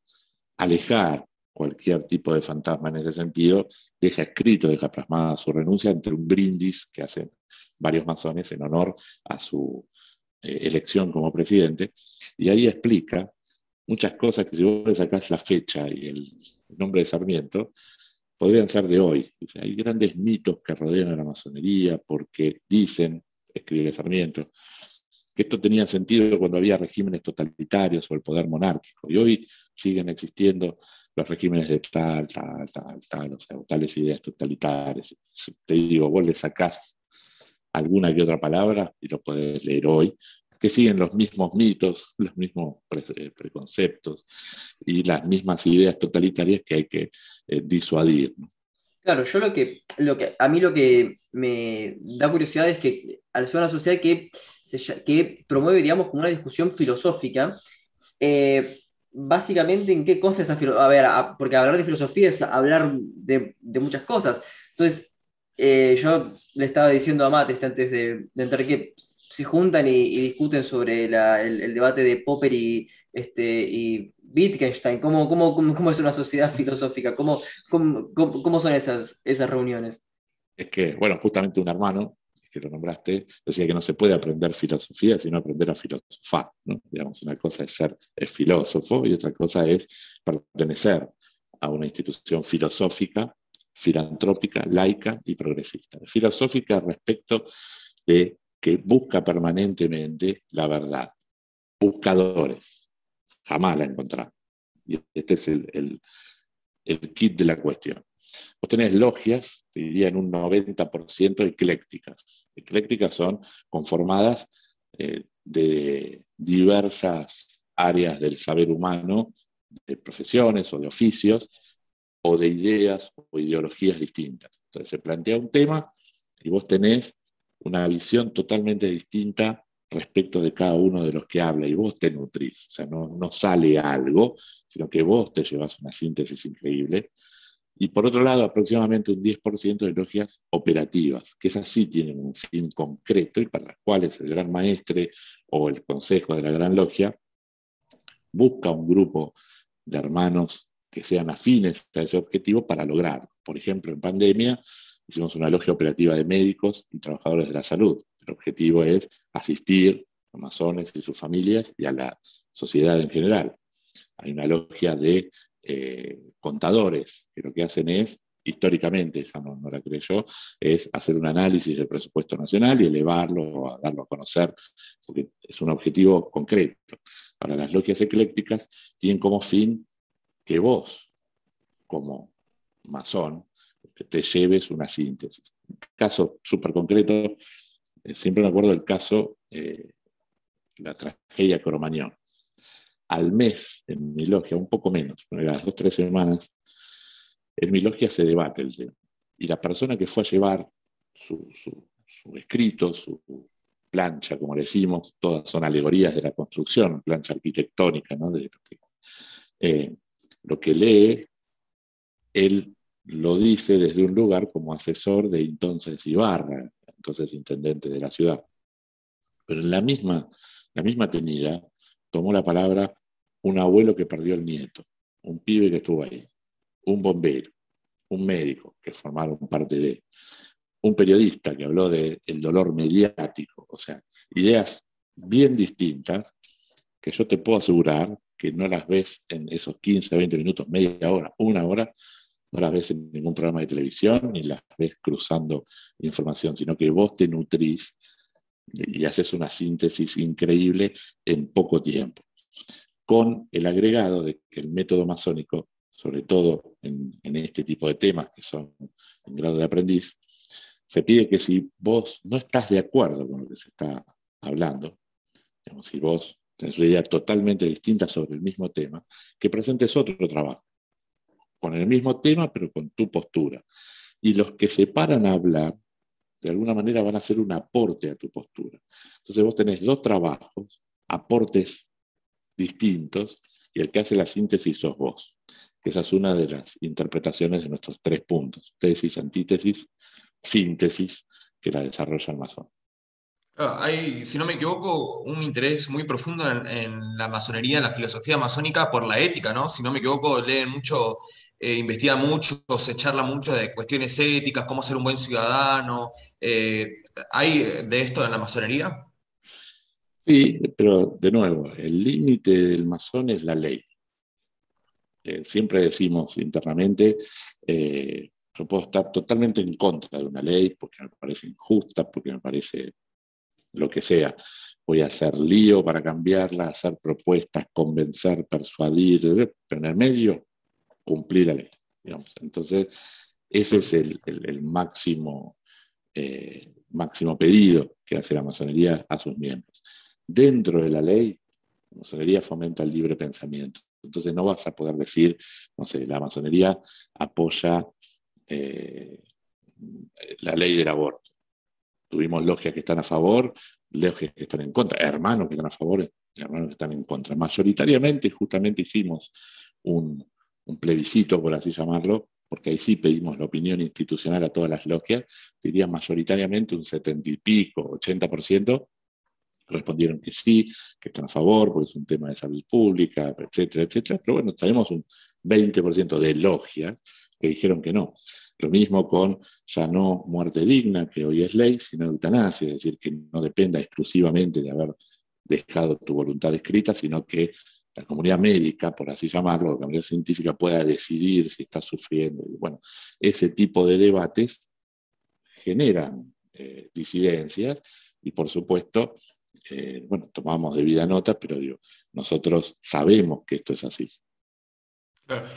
alejar cualquier tipo de fantasma en ese sentido, deja escrito, deja plasmada su renuncia entre un brindis que hacen varios masones en honor a su eh, elección como presidente, y ahí explica muchas cosas que si vos le sacás la fecha y el, nombre de Sarmiento, podrían ser de hoy. hay grandes mitos que rodean a la masonería porque dicen, escribe Sarmiento, que esto tenía sentido cuando había regímenes totalitarios o el poder monárquico. Y hoy siguen existiendo los regímenes de tal, tal, tal, tal, o sea, tales ideas totalitarias. Te digo, vos le sacás alguna que otra palabra y lo podés leer hoy, que siguen los mismos mitos, los mismos eh, preconceptos y las mismas ideas totalitarias que hay que eh, disuadir. Claro, yo lo que, lo que, a mí lo que me da curiosidad es que al ser una sociedad que, que promueve, digamos, como una discusión filosófica, eh, básicamente en qué consta esa filosofía. A ver, porque hablar de filosofía es hablar de, muchas cosas. Entonces, yo le estaba diciendo a Mate antes de, entrar que se juntan y, discuten sobre el, debate de Popper y, este, y Wittgenstein, ¿cómo, cómo, cómo, es una sociedad filosófica? ¿Cómo, cómo, son esas, esas reuniones? Es que, bueno, justamente un hermano, que lo nombraste, decía que no se puede aprender filosofía, sino aprender a filosofar. ¿no? Digamos, una cosa es ser filósofo y otra cosa es pertenecer a una institución filosófica, filantrópica, laica y progresista. Filosófica respecto de que busca permanentemente la verdad. Buscadores. Jamás la encontramos. Y este es el, kit de la cuestión. Vos tenés logias, te diría en un 90% eclécticas. Eclécticas son conformadas eh, de diversas áreas del saber humano, de profesiones o de oficios, o de ideas o ideologías distintas. Entonces se plantea un tema y vos tenés una visión totalmente distinta respecto de cada uno de los que habla y vos te nutrís. O sea, no, no sale algo, sino que vos te llevas una síntesis increíble. Y por otro lado, aproximadamente un 10% de logias operativas, que esas sí tienen un fin concreto y para las cuales el gran maestre o el consejo de la gran logia busca un grupo de hermanos que sean afines a ese objetivo para lograr. Por ejemplo, en pandemia Hicimos una logia operativa de médicos y trabajadores de la salud. El objetivo es asistir a masones y sus familias y a la sociedad en general. Hay una logia de eh, contadores que lo que hacen es, históricamente, esa no, la creo yo, es hacer un análisis del presupuesto nacional y elevarlo, a darlo a conocer, porque es un objetivo concreto. Ahora, las logias eclécticas tienen como fin que vos, como masón, te lleves una síntesis. Caso súper concreto, eh, siempre me acuerdo del caso, eh, la tragedia Coromañón. Al mes, en mi logia, un poco menos, pero las dos o tres semanas, en mi logia se debate el tema. Y la persona que fue a llevar su, escrito, su plancha, como decimos, todas son alegorías de la construcción, plancha arquitectónica, ¿no? Eh, lo que lee, él lo dice desde un lugar como asesor de entonces Ibarra, entonces intendente de la ciudad. Pero en la misma, la misma tenida tomó la palabra un abuelo que perdió el nieto, un pibe que estuvo ahí, un bombero, un médico que formaron parte de, un periodista que habló del dolor mediático, o sea, ideas bien distintas que yo te puedo asegurar que no las ves en esos 15, 20 minutos, media hora, una hora, las ves en ningún programa de televisión ni las ves cruzando información, sino que vos te nutrís y haces una síntesis increíble en poco tiempo. Con el agregado de que el método masónico, sobre todo en, este tipo de temas que son en grado de aprendiz, se pide que si vos no estás de acuerdo con lo que se está hablando, digamos, si vos tenés una idea totalmente distinta sobre el mismo tema, que presentes otro trabajo con el mismo tema, pero con tu postura. Y los que se paran a hablar, de alguna manera van a hacer un aporte a tu postura. Entonces vos tenés dos trabajos, aportes distintos, y el que hace la síntesis sos vos. Esa es una de las interpretaciones de nuestros tres puntos, tesis, antítesis, síntesis, que la desarrolla el masón. Ah, hay, si no me equivoco, un interés muy profundo en, la masonería, en la filosofía masónica por la ética, ¿no? Si no me equivoco, leen mucho eh, investiga mucho, se charla mucho de cuestiones éticas, cómo ser un buen ciudadano. Eh, ¿Hay de esto en la masonería? Sí, pero de nuevo, el límite del masón es la ley. Eh, siempre decimos internamente, yo puedo estar totalmente en contra de una ley porque me parece injusta, porque me parece lo que sea. Voy a hacer lío para cambiarla, hacer propuestas, convencer, persuadir, pero en el medio cumplir la ley. Entonces, ese es el, máximo, eh, máximo pedido que hace la masonería a sus miembros. Dentro de la ley, la masonería fomenta el libre pensamiento. Entonces no vas a poder decir, no sé, la masonería apoya eh, la ley del aborto. Tuvimos logias que están a favor, logias que están en contra, hermanos que están a favor, hermanos que están en contra. Mayoritariamente, justamente hicimos un, un plebiscito, por así llamarlo, porque ahí sí pedimos la opinión institucional a todas las logias, diría mayoritariamente un setenta y pico, 80%, respondieron que sí, que están a favor, porque es un tema de salud pública, etcétera, etcétera. Pero bueno, tenemos un 20% de logias que dijeron que no. Lo mismo con ya no muerte digna, que hoy es ley, sino eutanasia, es decir, que no dependa exclusivamente de haber dejado tu voluntad escrita, sino que la comunidad médica, por así llamarlo, la comunidad científica pueda decidir si está sufriendo. Y bueno, ese tipo de debates generan eh, disidencias y por supuesto, eh, bueno, tomamos debida nota, pero digo, nosotros sabemos que esto es así.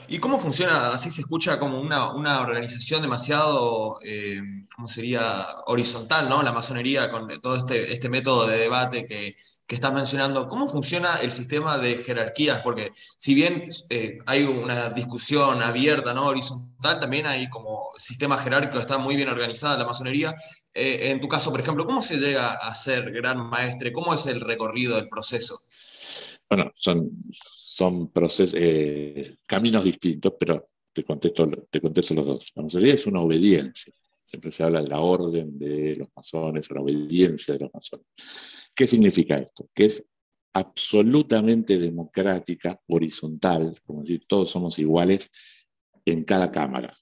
¿Y cómo funciona? Así se escucha como una, organización demasiado, eh, ¿cómo sería? Horizontal, ¿no? La masonería con todo este, este método de debate que, que estás mencionando. ¿Cómo funciona el sistema de jerarquías? Porque si bien eh, hay una discusión abierta, ¿no? Horizontal, también hay como sistema jerárquico, está muy bien organizada la masonería. Eh, en tu caso, por ejemplo, ¿cómo se llega a ser gran maestre? ¿Cómo es el recorrido del proceso? Bueno, son eh, caminos distintos, pero te contesto, te contesto los dos. La masonería es una obediencia. Siempre se habla de la orden de los masones o la obediencia de los masones. ¿Qué significa esto? Que es absolutamente democrática, horizontal, como decir, todos somos iguales en cada cámara.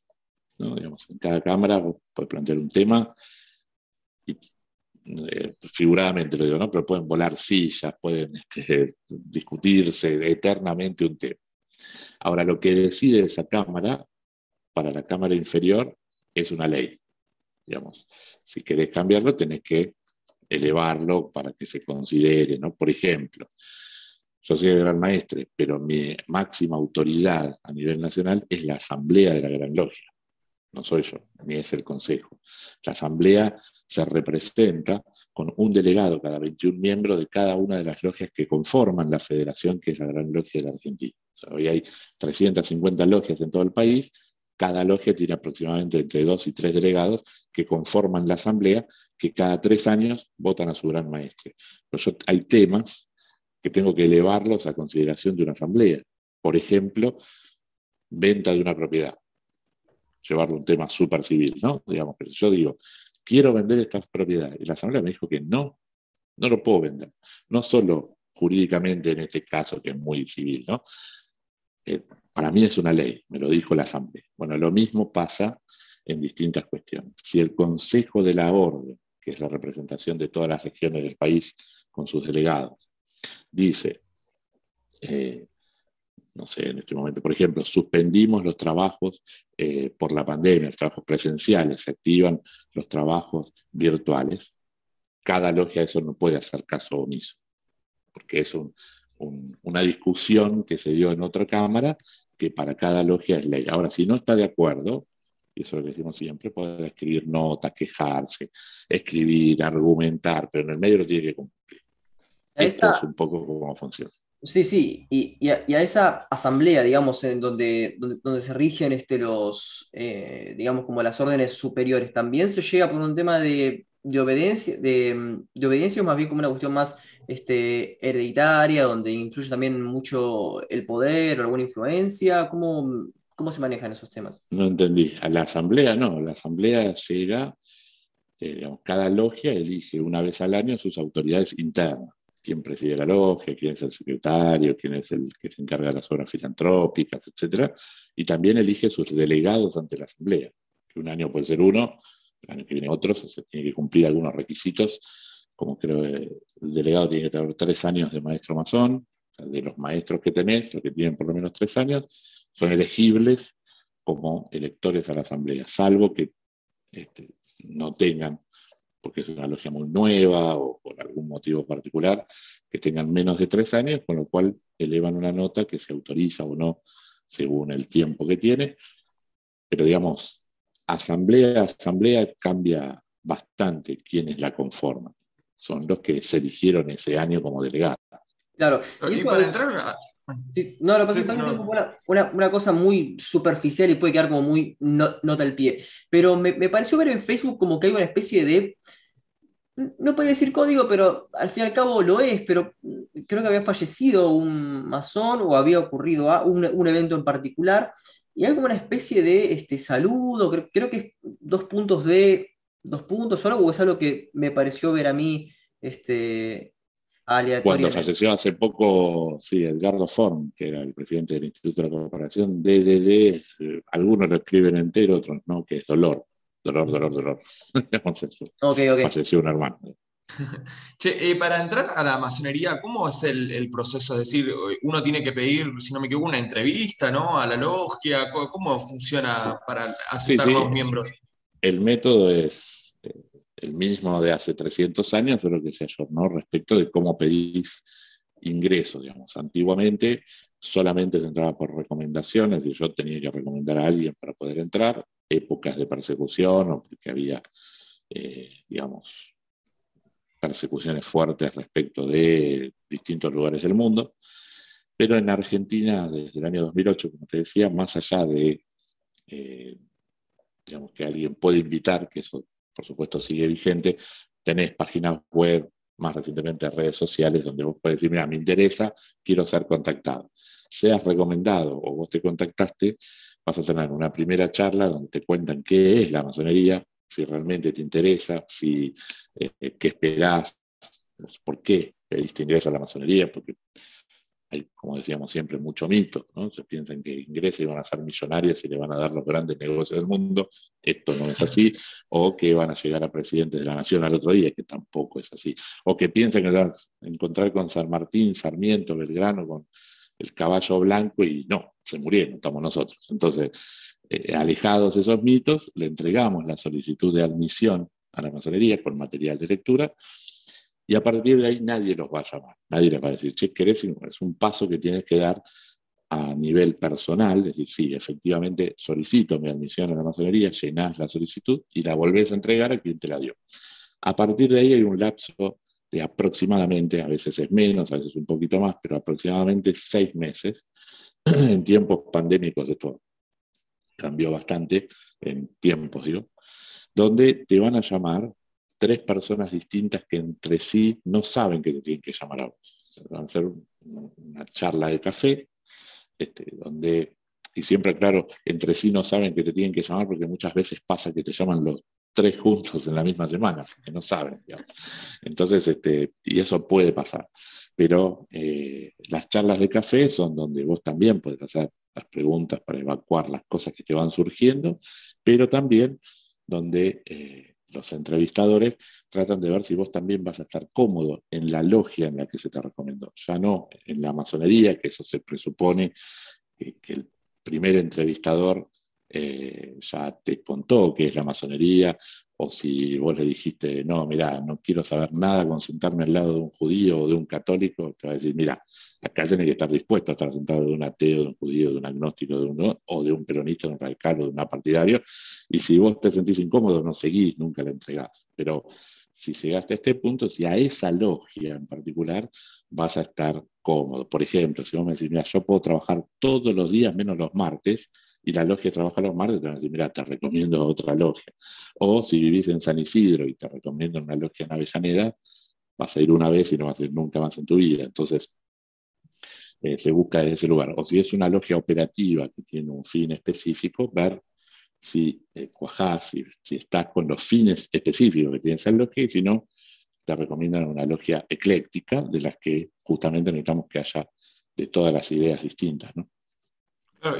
¿no? Digamos, en cada cámara puedes plantear un tema y eh, figuradamente lo digo, ¿no? Pero pueden volar sillas, pueden este, discutirse eternamente un tema. Ahora, lo que decide esa cámara, para la cámara inferior, es una ley. Digamos, si querés cambiarlo, tenés que elevarlo para que se considere, ¿no? Por ejemplo, yo soy el gran maestre, pero mi máxima autoridad a nivel nacional es la Asamblea de la Gran Logia no soy yo, ni es el Consejo. La Asamblea se representa con un delegado cada 21 miembros de cada una de las logias que conforman la federación, que es la Gran Logia de la Argentina. hoy hay 350 logias en todo el país, cada logia tiene aproximadamente entre dos y tres delegados que conforman la Asamblea, que cada tres años votan a su gran maestre. Hay temas que tengo que elevarlos a consideración de una Asamblea. Por ejemplo, venta de una propiedad llevarlo un tema súper civil, ¿no? Digamos, pero yo digo, quiero vender estas propiedades. Y la Asamblea me dijo que no, no lo puedo vender. No solo jurídicamente en este caso, que es muy civil, ¿no? Eh, para mí es una ley, me lo dijo la Asamblea. Bueno, lo mismo pasa en distintas cuestiones. Si el Consejo de la Orden, que es la representación de todas las regiones del país con sus delegados, dice, eh, no sé, en este momento, por ejemplo, suspendimos los trabajos eh, por la pandemia, los trabajos presenciales, se activan los trabajos virtuales. Cada logia eso no puede hacer caso omiso, porque es una discusión que se dio en otra cámara que para cada logia es ley. Ahora, si no está de acuerdo, y eso lo decimos siempre, puede escribir notas, quejarse, escribir, argumentar, pero en el medio lo tiene que cumplir. Esto es un poco cómo funciona. Sí, sí, y, a, esa asamblea, digamos, en donde, donde, se rigen este, los, eh, digamos, como las órdenes superiores, también se llega por un tema de, obediencia, de, obediencia o más bien como una cuestión más este, hereditaria, donde influye también mucho el poder o alguna influencia. ¿Cómo, cómo se manejan esos temas? No entendí. A la asamblea no, la asamblea llega, eh, digamos, cada logia elige una vez al año sus autoridades internas quién preside la logia, quién es el secretario, quién es el que se encarga de las obras filantrópicas, etc. Y también elige sus delegados ante la Asamblea, que un año puede ser uno, año que viene otros, o sea, tiene que cumplir algunos requisitos, como creo que el delegado tiene que tener tres años de maestro masón, de los maestros que tenés, los que tienen por lo menos tres años, son elegibles como electores a la Asamblea, salvo que este, no tengan porque es una logia muy nueva o por algún motivo particular, que tengan menos de tres años, con lo cual elevan una nota que se autoriza o no según el tiempo que tiene. Pero digamos, asamblea, asamblea cambia bastante quienes la conforman. Son los que se eligieron ese año como delegados. Claro. Y, para entrar no, lo que pasa es como una, cosa muy superficial y puede quedar como muy nota al pie. Pero me, pareció ver en Facebook como que hay una especie de. No puede decir código, pero al fin y al cabo lo es, pero creo que había fallecido un masón o había ocurrido un, evento en particular. Y hay como una especie de este, saludo, creo, creo que es dos puntos de. Dos puntos solo, o es algo que me pareció ver a mí este, cuando falleció hace poco, sí, Edgardo Form, que era el presidente del Instituto de la Corporación, DDD, eh, algunos lo escriben entero, otros no, que es dolor, dolor, dolor, dolor. okay, okay. Falleció un hermano. Che, eh, para entrar a la masonería, ¿cómo es el, proceso? Es decir, uno tiene que pedir, si no me equivoco, una entrevista, ¿no? A la logia, ¿cómo funciona para aceptar los miembros? El método es eh, el mismo de hace 300 años, pero que se ayornó respecto de cómo pedís ingresos, digamos. Antiguamente solamente se entraba por recomendaciones, y yo tenía que recomendar a alguien para poder entrar, épocas de persecución o porque había, eh, digamos, persecuciones fuertes respecto de distintos lugares del mundo. Pero en Argentina, desde el año 2008, como te decía, más allá de, eh, digamos, que alguien puede invitar, que eso por supuesto sigue vigente, tenés páginas web, más recientemente redes sociales, donde vos podés decir, mira, me interesa, quiero ser contactado. Seas recomendado o vos te contactaste, vas a tener una primera charla donde te cuentan qué es la masonería, si realmente te interesa, si, eh, qué esperás, por qué pediste ingreso a la masonería, porque hay, como decíamos siempre, mucho mito, ¿no? Se piensan que ingresan y van a ser millonarios y le van a dar los grandes negocios del mundo, esto no es así, o que van a llegar a presidentes de la nación al otro día, que tampoco es así, o que piensan que van a encontrar con San Martín, Sarmiento, Belgrano, con el caballo blanco y no, se murieron, estamos nosotros. Entonces, eh, alejados esos mitos, le entregamos la solicitud de admisión a la masonería con material de lectura y a partir de ahí nadie los va a llamar, nadie les va a decir, che, ¿querés? Es un paso que tienes que dar a nivel personal, es decir, sí, efectivamente solicito mi admisión a la masonería, llenás la solicitud y la volvés a entregar a quien te la dio. A partir de ahí hay un lapso de aproximadamente, a veces es menos, a veces un poquito más, pero aproximadamente seis meses. en tiempos pandémicos esto cambió bastante, en tiempos, digo, donde te van a llamar tres personas distintas que entre sí no saben que te tienen que llamar a vos. van a hacer una charla de café, este, donde, y siempre claro, entre sí no saben que te tienen que llamar porque muchas veces pasa que te llaman los tres juntos en la misma semana, que no saben. Entonces, este, y eso puede pasar. Pero eh, las charlas de café son donde vos también puedes hacer las preguntas para evacuar las cosas que te van surgiendo, pero también donde eh, los entrevistadores tratan de ver si vos también vas a estar cómodo en la logia en la que se te recomendó. Ya no en la masonería, que eso se presupone que, el primer entrevistador eh, ya te contó qué es la masonería, o si vos le dijiste, no, mira, no quiero saber nada con sentarme al lado de un judío o de un católico, te va a decir, mira, acá tenés que estar dispuesto a estar sentado de un ateo, de un judío, de un agnóstico, de un, o de un peronista, de un radical o de un partidario, y si vos te sentís incómodo, no seguís, nunca la entregás. Pero si llegaste a este punto, si a esa logia en particular vas a estar cómodo. Por ejemplo, si vos me decís, mira, yo puedo trabajar todos los días menos los martes, y la logia trabaja los martes, te van a decir, mira, te recomiendo otra logia. O si vivís en San Isidro y te recomiendo una logia en Avellaneda, vas a ir una vez y no vas a ir nunca más en tu vida. Entonces, eh, se busca desde ese lugar. O si es una logia operativa que tiene un fin específico, ver si eh, cuajás, si, si, estás con los fines específicos que tiene esa logia, y si no, te recomiendan una logia ecléctica, de las que justamente necesitamos que haya de todas las ideas distintas.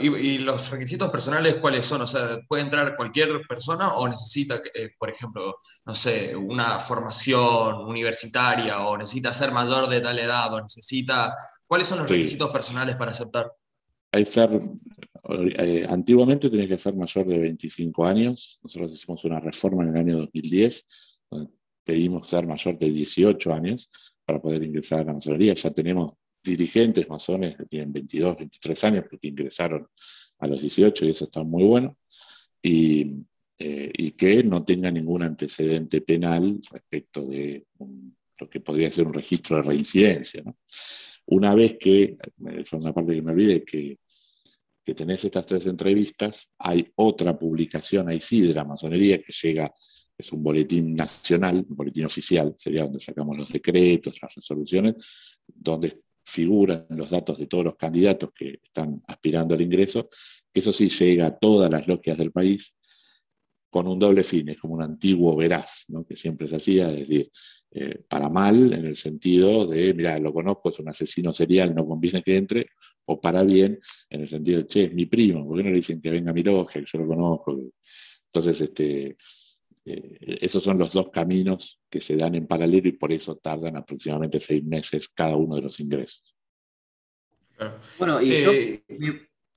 ¿Y, los requisitos personales cuáles son? O sea, ¿puede entrar cualquier persona o necesita, eh, por ejemplo, no sé, una formación universitaria o necesita ser mayor de tal edad o necesita... ¿Cuáles son los requisitos personales para aceptar? Hay ser, eh, antiguamente tenía que ser mayor de 25 años. Nosotros hicimos una reforma en el año 2010, donde pedimos ser mayor de 18 años para poder ingresar a la masonería. Ya tenemos dirigentes masones que tienen 22, 23 años porque ingresaron a los 18 y eso está muy bueno, y, eh, que no tengan ningún antecedente penal respecto de lo que podría ser un registro de reincidencia. Una vez que, es una parte que me olvide, que, que tenés estas tres entrevistas, hay otra publicación ahí sí de la masonería que llega, es un boletín nacional, un boletín oficial, sería donde sacamos los decretos, las resoluciones, donde figuran los datos de todos los candidatos que están aspirando al ingreso, que eso sí llega a todas las logias del país con un doble fin, es como un antiguo veraz, ¿no? que siempre se hacía, es decir, eh, para mal, en el sentido de, mira, lo conozco, es un asesino serial, no conviene que entre, o para bien, en el sentido de, che, es mi primo, ¿por qué no le dicen que venga a mi logia, que yo lo conozco? Entonces, este, eh, esos son los dos caminos que se dan en paralelo y por eso tardan aproximadamente seis meses cada uno de los ingresos. Bueno, y yo eh,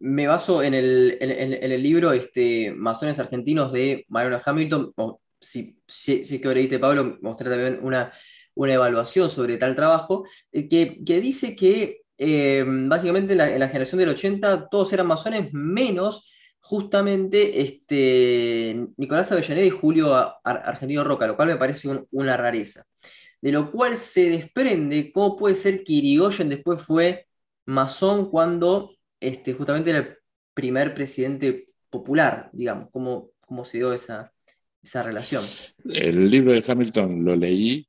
me baso en el, en, el libro este, Masones Argentinos de Mariano Hamilton. si, si, si, que leíste, Pablo, mostré también una, una evaluación sobre tal trabajo, eh, que, que dice que eh, básicamente en la, generación del 80 todos eran masones, menos justamente este, Nicolás Avellaneda y Julio Argentino Roca, lo cual me parece una rareza. De lo cual se desprende cómo puede ser que Irigoyen después fue masón cuando este, justamente era el primer presidente popular, digamos, cómo, cómo se dio esa, esa relación. El libro de Hamilton lo leí,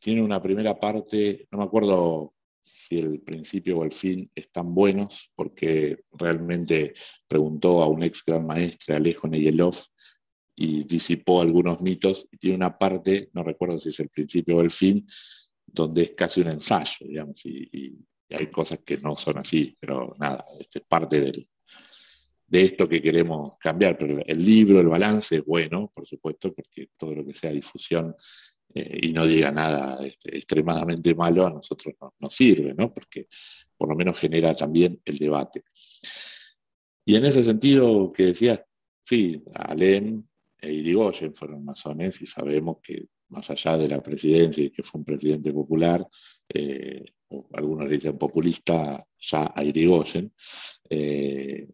tiene una primera parte, no me acuerdo si el principio o el fin están buenos, porque realmente preguntó a un ex gran maestre, Alejo Neyelov, y disipó algunos mitos, y tiene una parte, no recuerdo si es el principio o el fin, donde es casi un ensayo, digamos, y hay cosas que no son así, pero nada, este es parte del, de esto que queremos cambiar. Pero el libro, el balance es bueno, por supuesto, porque todo lo que sea difusión eh, y no diga nada este, extremadamente malo a nosotros no, nos sirve, ¿no? porque por lo menos genera también el debate. Y en ese sentido que decías, sí, Alem e Irigoyen fueron masones y sabemos que más allá de la presidencia y que fue un presidente popular, eh, algunos dicen populista, ya a Irigoyen. Eh,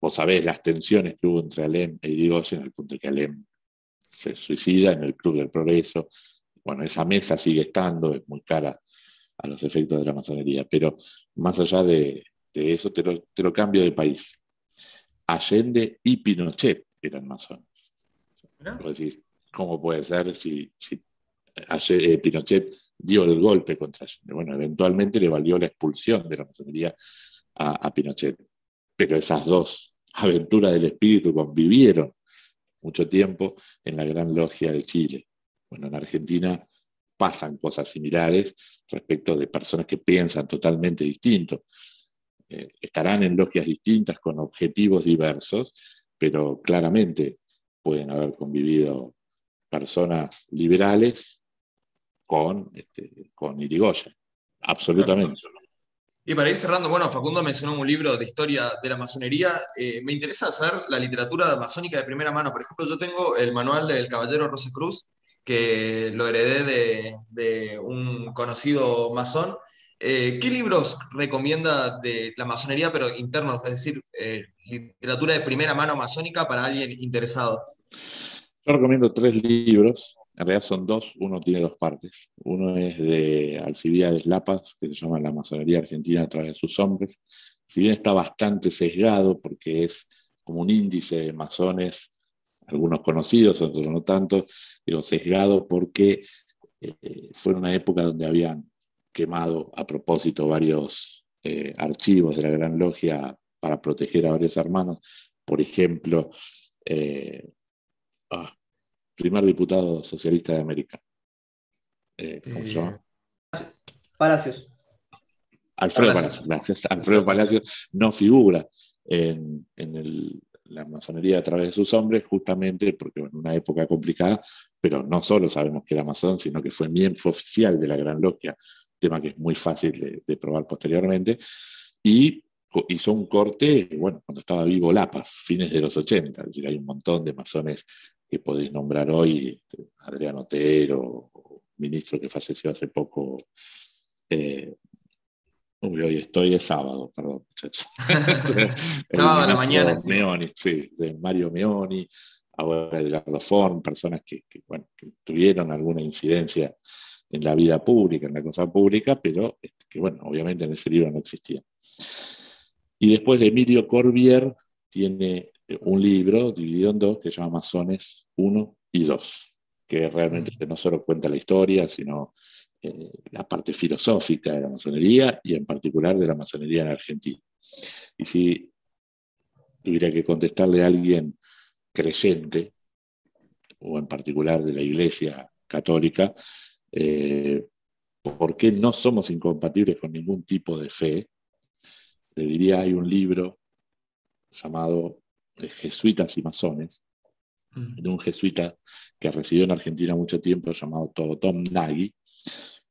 vos sabés las tensiones que hubo entre Alem e Irigoyen, al punto de que Alem se suicida en el Club del Progreso. Bueno, esa mesa sigue estando, es muy cara a los efectos de la masonería, pero más allá de, eso, te lo, cambio de país. Allende y Pinochet eran masones. ¿Cómo puede ser si, si eh, Pinochet dio el golpe contra Allende. Bueno, eventualmente le valió la expulsión de la masonería a, Pinochet. Pero esas dos aventuras del espíritu convivieron mucho tiempo en la Gran Logia de Chile. Bueno, en Argentina pasan cosas similares respecto de personas que piensan totalmente distinto. Eh, estarán en logias distintas con objetivos diversos, pero claramente pueden haber convivido personas liberales con, este, con Irigoyen, absolutamente. Y para ir cerrando, bueno, Facundo mencionó un libro de historia de la masonería. Eh, me interesa saber la literatura masónica de primera mano. Por ejemplo, yo tengo el manual del Caballero Cruz, que lo heredé de, un conocido masón. Eh, ¿Qué libros recomienda de la masonería, pero internos, es decir, eh, literatura de primera mano masónica para alguien interesado? Yo recomiendo tres libros. En realidad son dos, uno tiene dos partes. Uno es de Alcibiades Lapas, que se llama La masonería argentina a través de sus hombres. Si bien está bastante sesgado porque es como un índice de masones, algunos conocidos, otros no tanto, digo sesgado porque eh, fue una época donde habían quemado a propósito varios eh, archivos de la Gran Logia para proteger a varios hermanos. Por ejemplo, eh, ah, primer diputado socialista de América. Eh, ¿Cómo se llama? Palacios. Alfredo Palacios, Alfredo Palacios no figura en, la masonería a través de sus hombres, justamente porque en una época complicada, pero no solo sabemos que era masón, sino que fue miembro oficial de la Gran Logia, tema que es muy fácil de, probar posteriormente, y hizo un corte, bueno, cuando estaba vivo Lapas, fines de los 80, es decir, hay un montón de masones que podéis nombrar hoy, este, Adrián Otero, ministro que falleció hace poco. Eh, hoy estoy, es sábado, perdón, sábado a la mañana. Meoni, sí. de Mario Meoni, ahora Edgardo Forn, personas que, tuvieron alguna incidencia en la vida pública, en la cosa pública, pero este, que bueno, obviamente en ese libro no existía. Y después de Emilio Corbier tiene un libro dividido en dos que se llama Masones 1 y 2, que realmente mm. no solo cuenta la historia, sino eh, la parte filosófica de la masonería y en particular de la masonería en Argentina. Y si tuviera que contestarle a alguien creyente, o en particular de la Iglesia Católica, eh, por qué no somos incompatibles con ningún tipo de fe, le diría, hay un libro llamado eh, Jesuitas y Masones, mm. de un jesuita que residió en Argentina mucho tiempo, llamado Tom Nagy,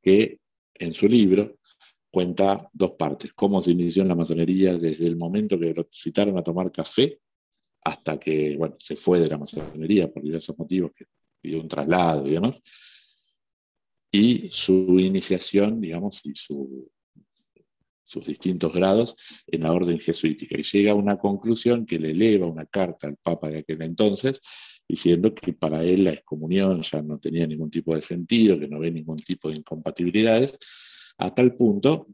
que en su libro cuenta dos partes, cómo se inició en la masonería desde el momento que lo citaron a tomar café hasta que bueno, se fue de la masonería por diversos motivos, que pidió un traslado y demás, y su iniciación, digamos, y su, sus distintos grados en la orden jesuítica. Y llega a una conclusión que le eleva una carta al Papa de aquel entonces, diciendo que para él la excomunión ya no tenía ningún tipo de sentido, que no ve ningún tipo de incompatibilidades, a tal punto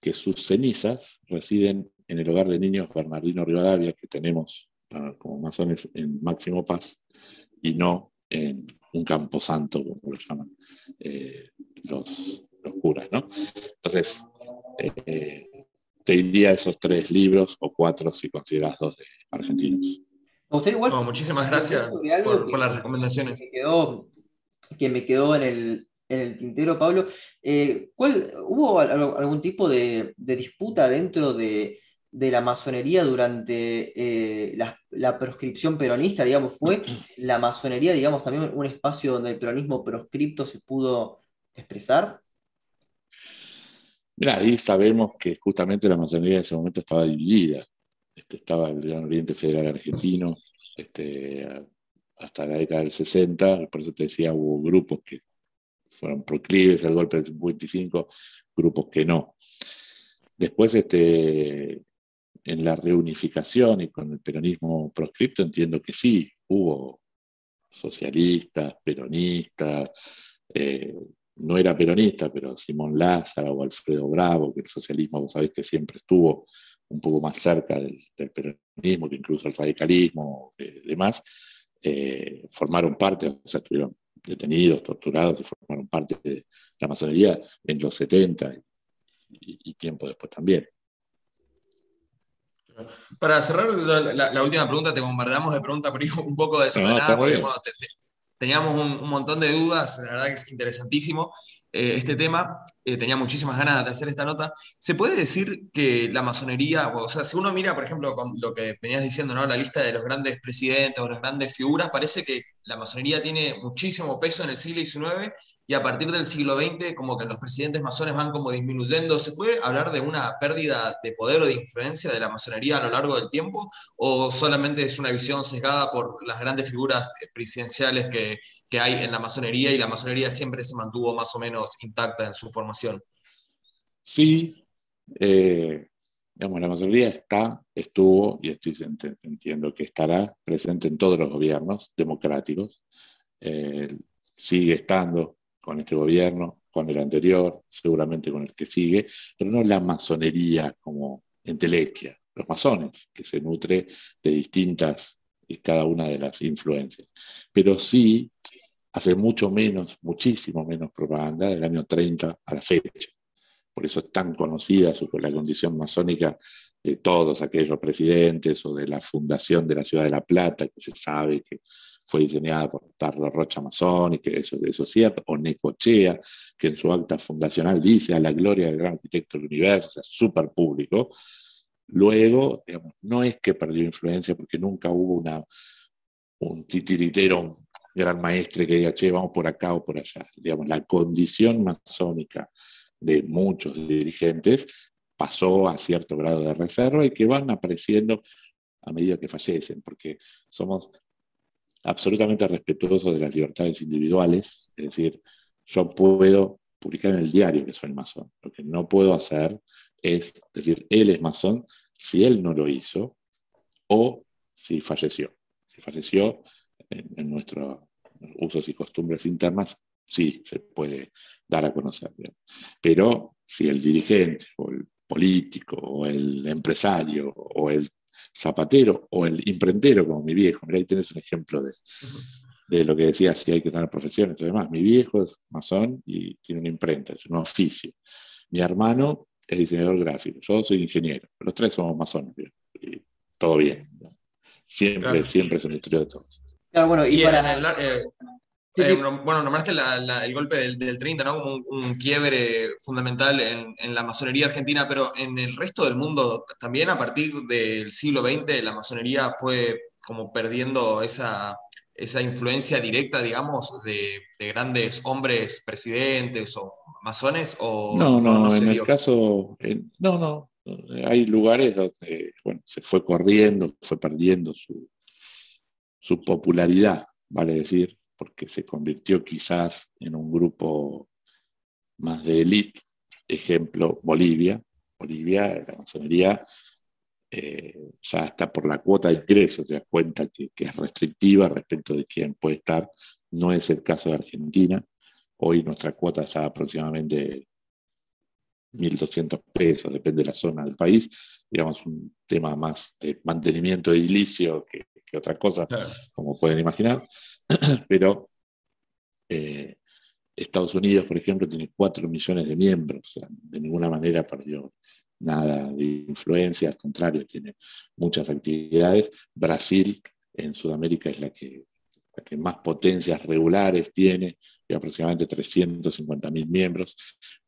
que sus cenizas residen en el hogar de niños Bernardino Rivadavia, que tenemos como masones en Máximo Paz, y no en un camposanto, como lo llaman eh, los, curas. ¿no? Entonces, eh, te diría esos tres libros o cuatro si consideras dos de argentinos. muchísimas gracias por, las recomendaciones. Que me quedó, que me quedó en el, en el tintero, Pablo. Eh, ¿cuál, ¿Hubo algún tipo de, disputa dentro de, la masonería durante eh, la, proscripción peronista? Digamos, ¿fue la masonería, digamos, también un espacio donde el peronismo proscripto se pudo expresar? Mira, ahí sabemos que justamente la masonería en ese momento estaba dividida. Este, estaba el Gran Oriente Federal Argentino este, hasta la década del 60, por eso te decía, hubo grupos que fueron proclives al golpe del 55, grupos que no. Después, este, en la reunificación y con el peronismo proscripto, entiendo que sí, hubo socialistas, peronistas, eh, no era peronista, pero Simón Lázaro o Alfredo Bravo, que el socialismo, vos sabés que siempre estuvo un poco más cerca del, peronismo que incluso el radicalismo y eh, demás, eh, formaron parte, o sea, estuvieron detenidos, torturados y formaron parte de la masonería en los 70 y, tiempo después también. Para cerrar la, última pregunta, te bombardeamos de preguntas un poco desordenadas, teníamos un, montón de dudas, la verdad que es interesantísimo. Eh, este tema, eh, tenía muchísimas ganas de hacer esta nota. ¿Se puede decir que la masonería, o sea, si uno mira, por ejemplo, con lo que venías diciendo, ¿no? la lista de los grandes presidentes o las grandes figuras, parece que la masonería tiene muchísimo peso en el siglo XIX y a partir del siglo XX como que los presidentes masones van como disminuyendo. ¿Se puede hablar de una pérdida de poder o de influencia de la masonería a lo largo del tiempo o solamente es una visión sesgada por las grandes figuras presidenciales que, que hay en la masonería y la masonería siempre se mantuvo más o menos intacta en su Sí, eh, digamos, la masonería está, estuvo y estoy entiendo que estará presente en todos los gobiernos democráticos. Eh, sigue estando con este gobierno, con el anterior, seguramente con el que sigue, pero no la masonería como entelequia, los masones, que se nutre de distintas y cada una de las influencias. Pero sí hace mucho menos, muchísimo menos propaganda del año 30 a la fecha. Por eso es tan conocida su, la condición masónica de todos aquellos presidentes o de la fundación de la ciudad de La Plata, que se sabe que fue diseñada por Tardo Rocha Masón y que eso, eso es cierto, o Necochea, que en su acta fundacional dice a la gloria del gran arquitecto del universo, o sea, súper público. Luego, digamos, no es que perdió influencia porque nunca hubo una, un titiritero gran maestre que diga, che, vamos por acá o por allá. Digamos, la condición masónica de muchos dirigentes pasó a cierto grado de reserva y que van apareciendo a medida que fallecen, porque somos absolutamente respetuosos de las libertades individuales, es decir, yo puedo publicar en el diario que soy masón, lo que no puedo hacer es decir, él es masón si él no lo hizo o si falleció. Si falleció, en, nuestros usos y costumbres internas, sí se puede dar a conocer. Pero si el dirigente o el político o el empresario o el zapatero o el imprentero como mi viejo, mira ahí tienes un ejemplo de, de lo que decía si hay que tener profesiones y demás. Mi viejo es masón y tiene una imprenta, es un oficio. Mi hermano es diseñador gráfico, yo soy ingeniero, los tres somos masones, y todo bien. Siempre, siempre es una historia de todos. Claro, bueno, y, para... Eh, eh, bueno, nombraste el golpe del, 30, ¿no? Como un, quiebre fundamental en, la masonería argentina, pero en el resto del mundo también a partir del siglo XX la masonería fue como perdiendo esa, esa influencia directa, digamos, de, grandes hombres presidentes o masones? O no, no, en el caso, no, no, hay lugares donde bueno, se fue corriendo, fue perdiendo su, su popularidad, vale decir, porque se convirtió quizás en un grupo más de élite. Ejemplo, Bolivia. Bolivia, la masonería eh, ya está por la cuota de ingresos, te das cuenta que, es restrictiva respecto de quién puede estar. No es el caso de Argentina. Hoy nuestra cuota está aproximadamente 1.200 pesos, depende de la zona del país. Digamos, un tema más de mantenimiento edilicio que, que otra cosa, como pueden imaginar. pero eh, Estados Unidos, por ejemplo, tiene 4 millones de miembros, de ninguna manera perdió nada de influencia, al contrario, tiene muchas actividades. Brasil en Sudamérica es la que, más potencias regulares tiene, tiene aproximadamente 350 mil miembros.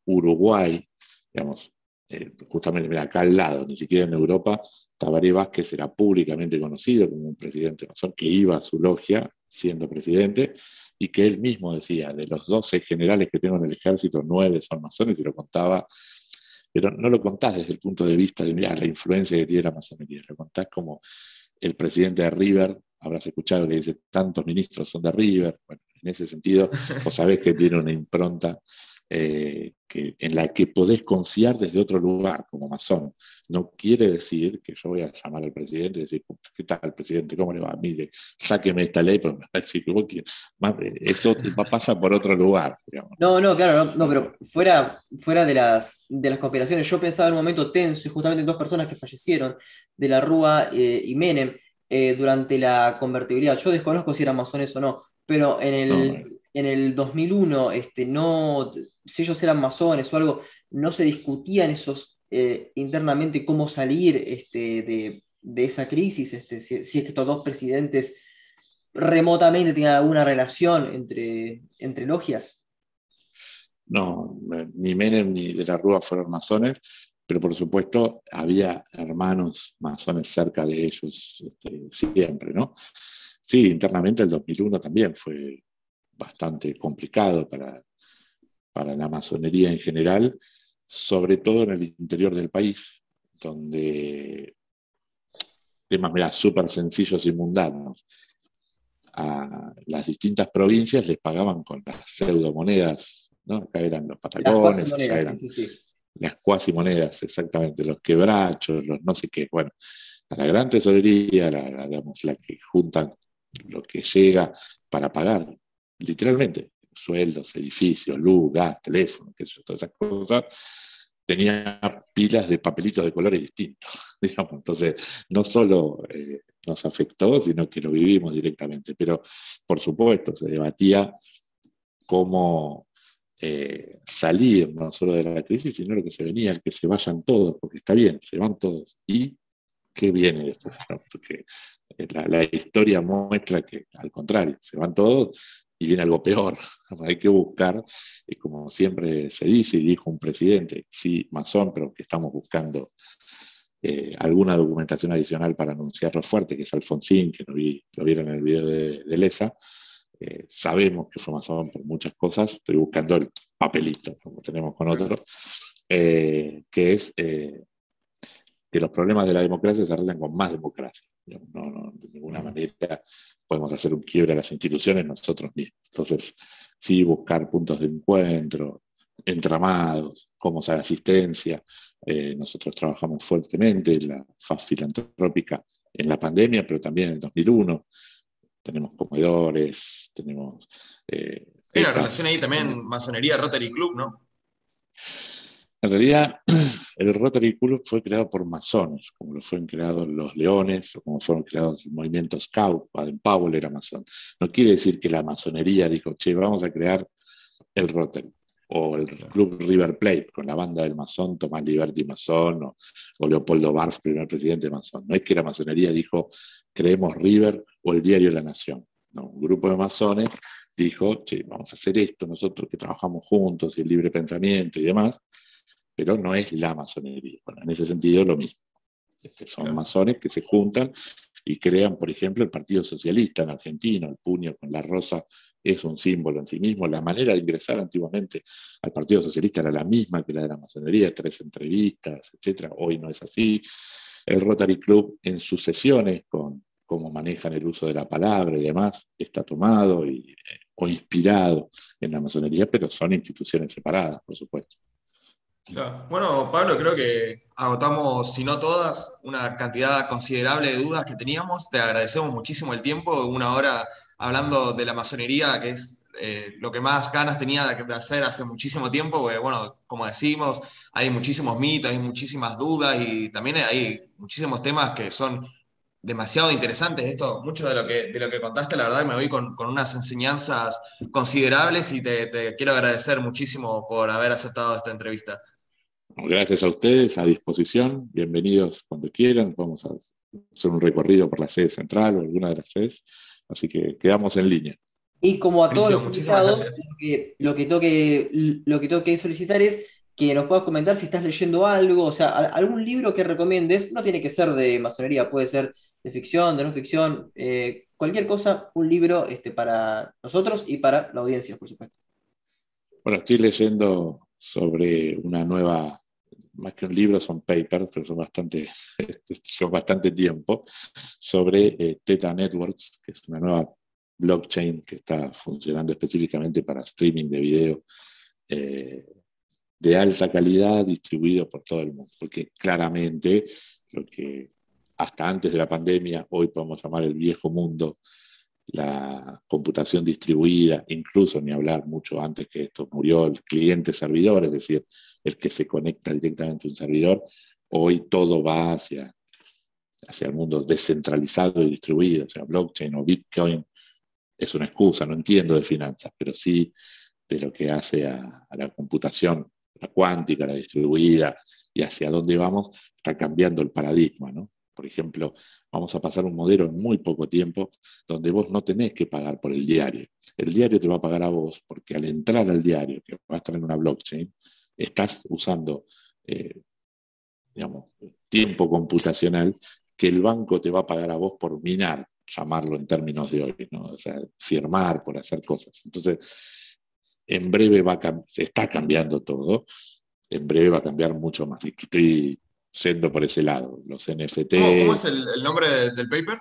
Uruguay, digamos, eh, justamente acá al lado, ni siquiera en Europa, Tabaré Vázquez era públicamente conocido como un presidente masón que iba a su logia siendo presidente y que él mismo decía, de los 12 generales que tengo en el ejército, nueve son masones y lo contaba, pero no lo contás desde el punto de vista de la influencia que tiene la masonería, lo contás como el presidente de River, habrás escuchado que dice, tantos ministros son de River, bueno, en ese sentido, vos sabés que tiene una impronta eh, que, en la que podés confiar desde otro lugar, como masón. No quiere decir que yo voy a llamar al presidente y decir, ¿qué tal, presidente? ¿Cómo le va? Mire, sáqueme esta ley, pero me va a decir que eso pasa por otro lugar. No, no, claro, no, pero fuera, fuera de, las, de las conspiraciones, yo pensaba en un momento tenso y justamente en dos personas que fallecieron, de la Rúa eh, y Menem, eh, durante la convertibilidad. Yo desconozco si eran masones o no, pero en el, en el 2001, este, no, si ellos eran masones o algo, no se discutían esos eh, internamente cómo salir este, de, esa crisis, este, si, es que estos dos presidentes remotamente tenían alguna relación entre, entre logias. No, ni Menem ni de la Rúa fueron masones, pero por supuesto había hermanos masones cerca de ellos este, siempre, ¿no? Sí, internamente el 2001 también fue bastante complicado para, para la masonería en general, sobre todo en el interior del país, donde temas súper sencillos y mundanos. A las distintas provincias les pagaban con las pseudomonedas, ¿no? Acá eran los patacones, las cuasi monedas, exactamente, los quebrachos, los no sé qué. Bueno, a la gran tesorería, la, la que juntan lo que llega para pagar literalmente, sueldos, edificios, luz, gas, teléfono, qué sé todas esas cosas, tenía pilas de papelitos de colores distintos, digamos. Entonces, no solo eh, nos afectó, sino que lo vivimos directamente. Pero, por supuesto, se debatía cómo eh, salir no solo de la crisis, sino lo que se venía, que se vayan todos, porque está bien, se van todos. ¿Y qué viene después? Porque eh, la, historia muestra que, al contrario, se van todos y viene algo peor. Hay que buscar, y como siempre se dice y dijo un presidente, sí, masón, pero que estamos buscando eh, alguna documentación adicional para anunciarlo fuerte, que es Alfonsín, que lo, vi, lo vieron en el video de, de Lesa. Eh, sabemos que fue masón por muchas cosas, estoy buscando el papelito, como tenemos con otros, eh, que es que los problemas de la democracia se arreglan con más democracia. No, no, de ninguna manera podemos hacer un quiebre a las instituciones nosotros mismos. Entonces, sí, buscar puntos de encuentro, entramados, como sea asistencia. Eh, nosotros trabajamos fuertemente en la faz filantrópica en la pandemia, pero también en el 2001. Tenemos comedores, tenemos eh, Hay una relación ahí también, masonería Rotary Club, ¿no? En realidad, el Rotary Club fue creado por masones, como lo fueron creados los leones, o como fueron creados el movimiento Scout, Baden Powell era masón. No quiere decir que la masonería dijo, che, vamos a crear el Rotary, o el Club River Plate, con la banda del masón, Tomás Liberty masón, o, Leopoldo Barf, primer presidente masón. No es que la masonería dijo, creemos River o el Diario la Nación. Un grupo de masones dijo, che, vamos a hacer esto, nosotros que trabajamos juntos y el libre pensamiento y demás, pero no es la masonería. Bueno, en ese sentido lo mismo. Este, son masones que se juntan y crean, por ejemplo, el Partido Socialista en Argentina, el puño con la rosa es un símbolo en sí mismo. La manera de ingresar antiguamente al Partido Socialista era la misma que la de la masonería, tres entrevistas, etc. Hoy no es así. El Rotary Club en sus sesiones con cómo manejan el uso de la palabra y demás, está tomado y, eh, o inspirado en la masonería, pero son instituciones separadas, por supuesto. Bueno, Pablo, creo que agotamos, si no todas, una cantidad considerable de dudas que teníamos. Te agradecemos muchísimo el tiempo, una hora hablando de la masonería, que es eh, lo que más ganas tenía de hacer hace muchísimo tiempo, porque, bueno, como decimos, hay muchísimos mitos, hay muchísimas dudas y también hay muchísimos temas que son demasiado interesantes. Esto, mucho de lo que, de lo que contaste, la verdad, me voy con, unas enseñanzas considerables y te quiero agradecer muchísimo por haber aceptado esta entrevista. Gracias a ustedes, a disposición. Bienvenidos cuando quieran. Vamos a hacer un recorrido por la sede central o alguna de las sedes. Así que quedamos en línea. Y como a todos los invitados, lo que, toque, lo que toque solicitar es que nos puedas comentar si estás leyendo algo, o sea, algún libro que recomiendes, no tiene que ser de masonería, puede ser de ficción, de no ficción, eh, cualquier cosa, un libro este, para nosotros y para la audiencia, por supuesto. Bueno, estoy leyendo sobre una nueva más que un libro, son papers, pero son bastante, son bastante tiempo, sobre eh, Theta Networks, que es una nueva blockchain que está funcionando específicamente para streaming de video eh, de alta calidad distribuido por todo el mundo. Porque claramente lo que hasta antes de la pandemia, hoy podemos llamar el viejo mundo, la computación distribuida, incluso ni hablar mucho antes que esto murió el cliente servidor, es decir, el que se conecta directamente a un servidor, hoy todo va hacia, hacia el mundo descentralizado y distribuido, o sea, blockchain o Bitcoin es una excusa, no entiendo de finanzas, pero sí de lo que hace a, a la computación, la cuántica, la distribuida y hacia dónde vamos, está cambiando el paradigma, ¿no? Por ejemplo, vamos a pasar un modelo en muy poco tiempo donde vos no tenés que pagar por el diario. El diario te va a pagar a vos porque al entrar al diario, que va a estar en una blockchain, estás usando, eh, tiempo computacional que el banco te va a pagar a vos por minar, llamarlo en términos de hoy, ¿no? o sea, firmar por hacer cosas. Entonces, en breve va está cambiando todo, en breve va a cambiar mucho más. Estoy yendo por ese lado. Los NFT. ¿Cómo, es el, nombre del paper?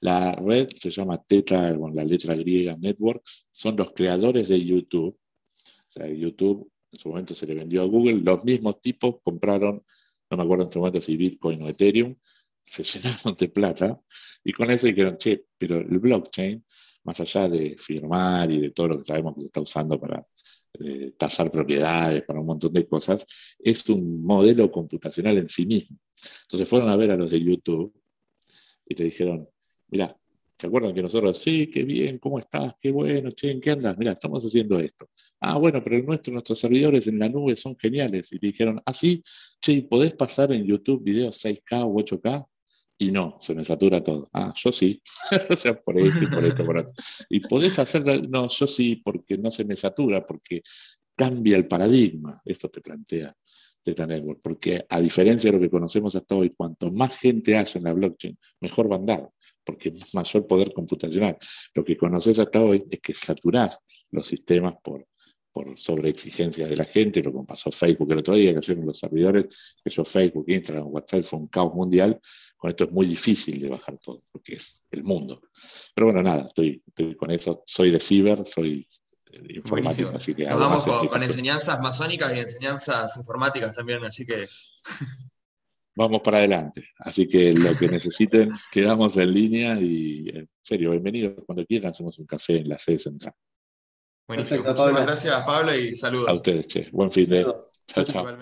La red se llama Teta, con la letra griega Networks. Son los creadores de YouTube. O sea, YouTube en su momento se le vendió a Google. Los mismos tipos compraron, no me acuerdo en su momento si Bitcoin o Ethereum, se llenaron de plata y con eso dijeron, che, pero el blockchain, más allá de firmar y de todo lo que sabemos que se está usando para eh, tasar propiedades, para un montón de cosas, es un modelo computacional en sí mismo. Entonces fueron a ver a los de YouTube y te dijeron, mira, ¿se acuerdan que nosotros, sí, qué bien, cómo estás, qué bueno, che, ¿en qué andas? Mira, estamos haciendo esto. Ah, bueno, pero nuestro, nuestros servidores en la nube son geniales. Y te dijeron, ah, sí, che, ¿podés pasar en YouTube videos 6K o 8K? Y no, se me satura todo. Ah, yo sí. o sea, por esto y por esto, por otro. Y podés hacer, no, yo sí, porque no se me satura, porque cambia el paradigma. Esto te plantea Data Network, porque a diferencia de lo que conocemos hasta hoy, cuanto más gente hace en la blockchain, mejor va a andar, porque es mayor poder computacional. Lo que conoces hasta hoy es que saturás los sistemas por, por sobreexigencias de la gente, lo que pasó Facebook el otro día, que hicieron los servidores, que yo Facebook, Instagram, WhatsApp, fue un caos mundial, con esto es muy difícil de bajar todo, porque es el mundo. Pero bueno, nada, estoy, con eso. Soy de ciber, soy de informática, así que... Nos vamos con, enseñanzas masónicas y enseñanzas informáticas también, así que... Vamos para adelante. Así que lo que necesiten, quedamos en línea y en serio, bienvenidos cuando quieran, hacemos un café en la sede central. Buenísimo. Muchísimas gracias, Pablo, y saludos. A ustedes, che. Buen fin de. Chao, chao.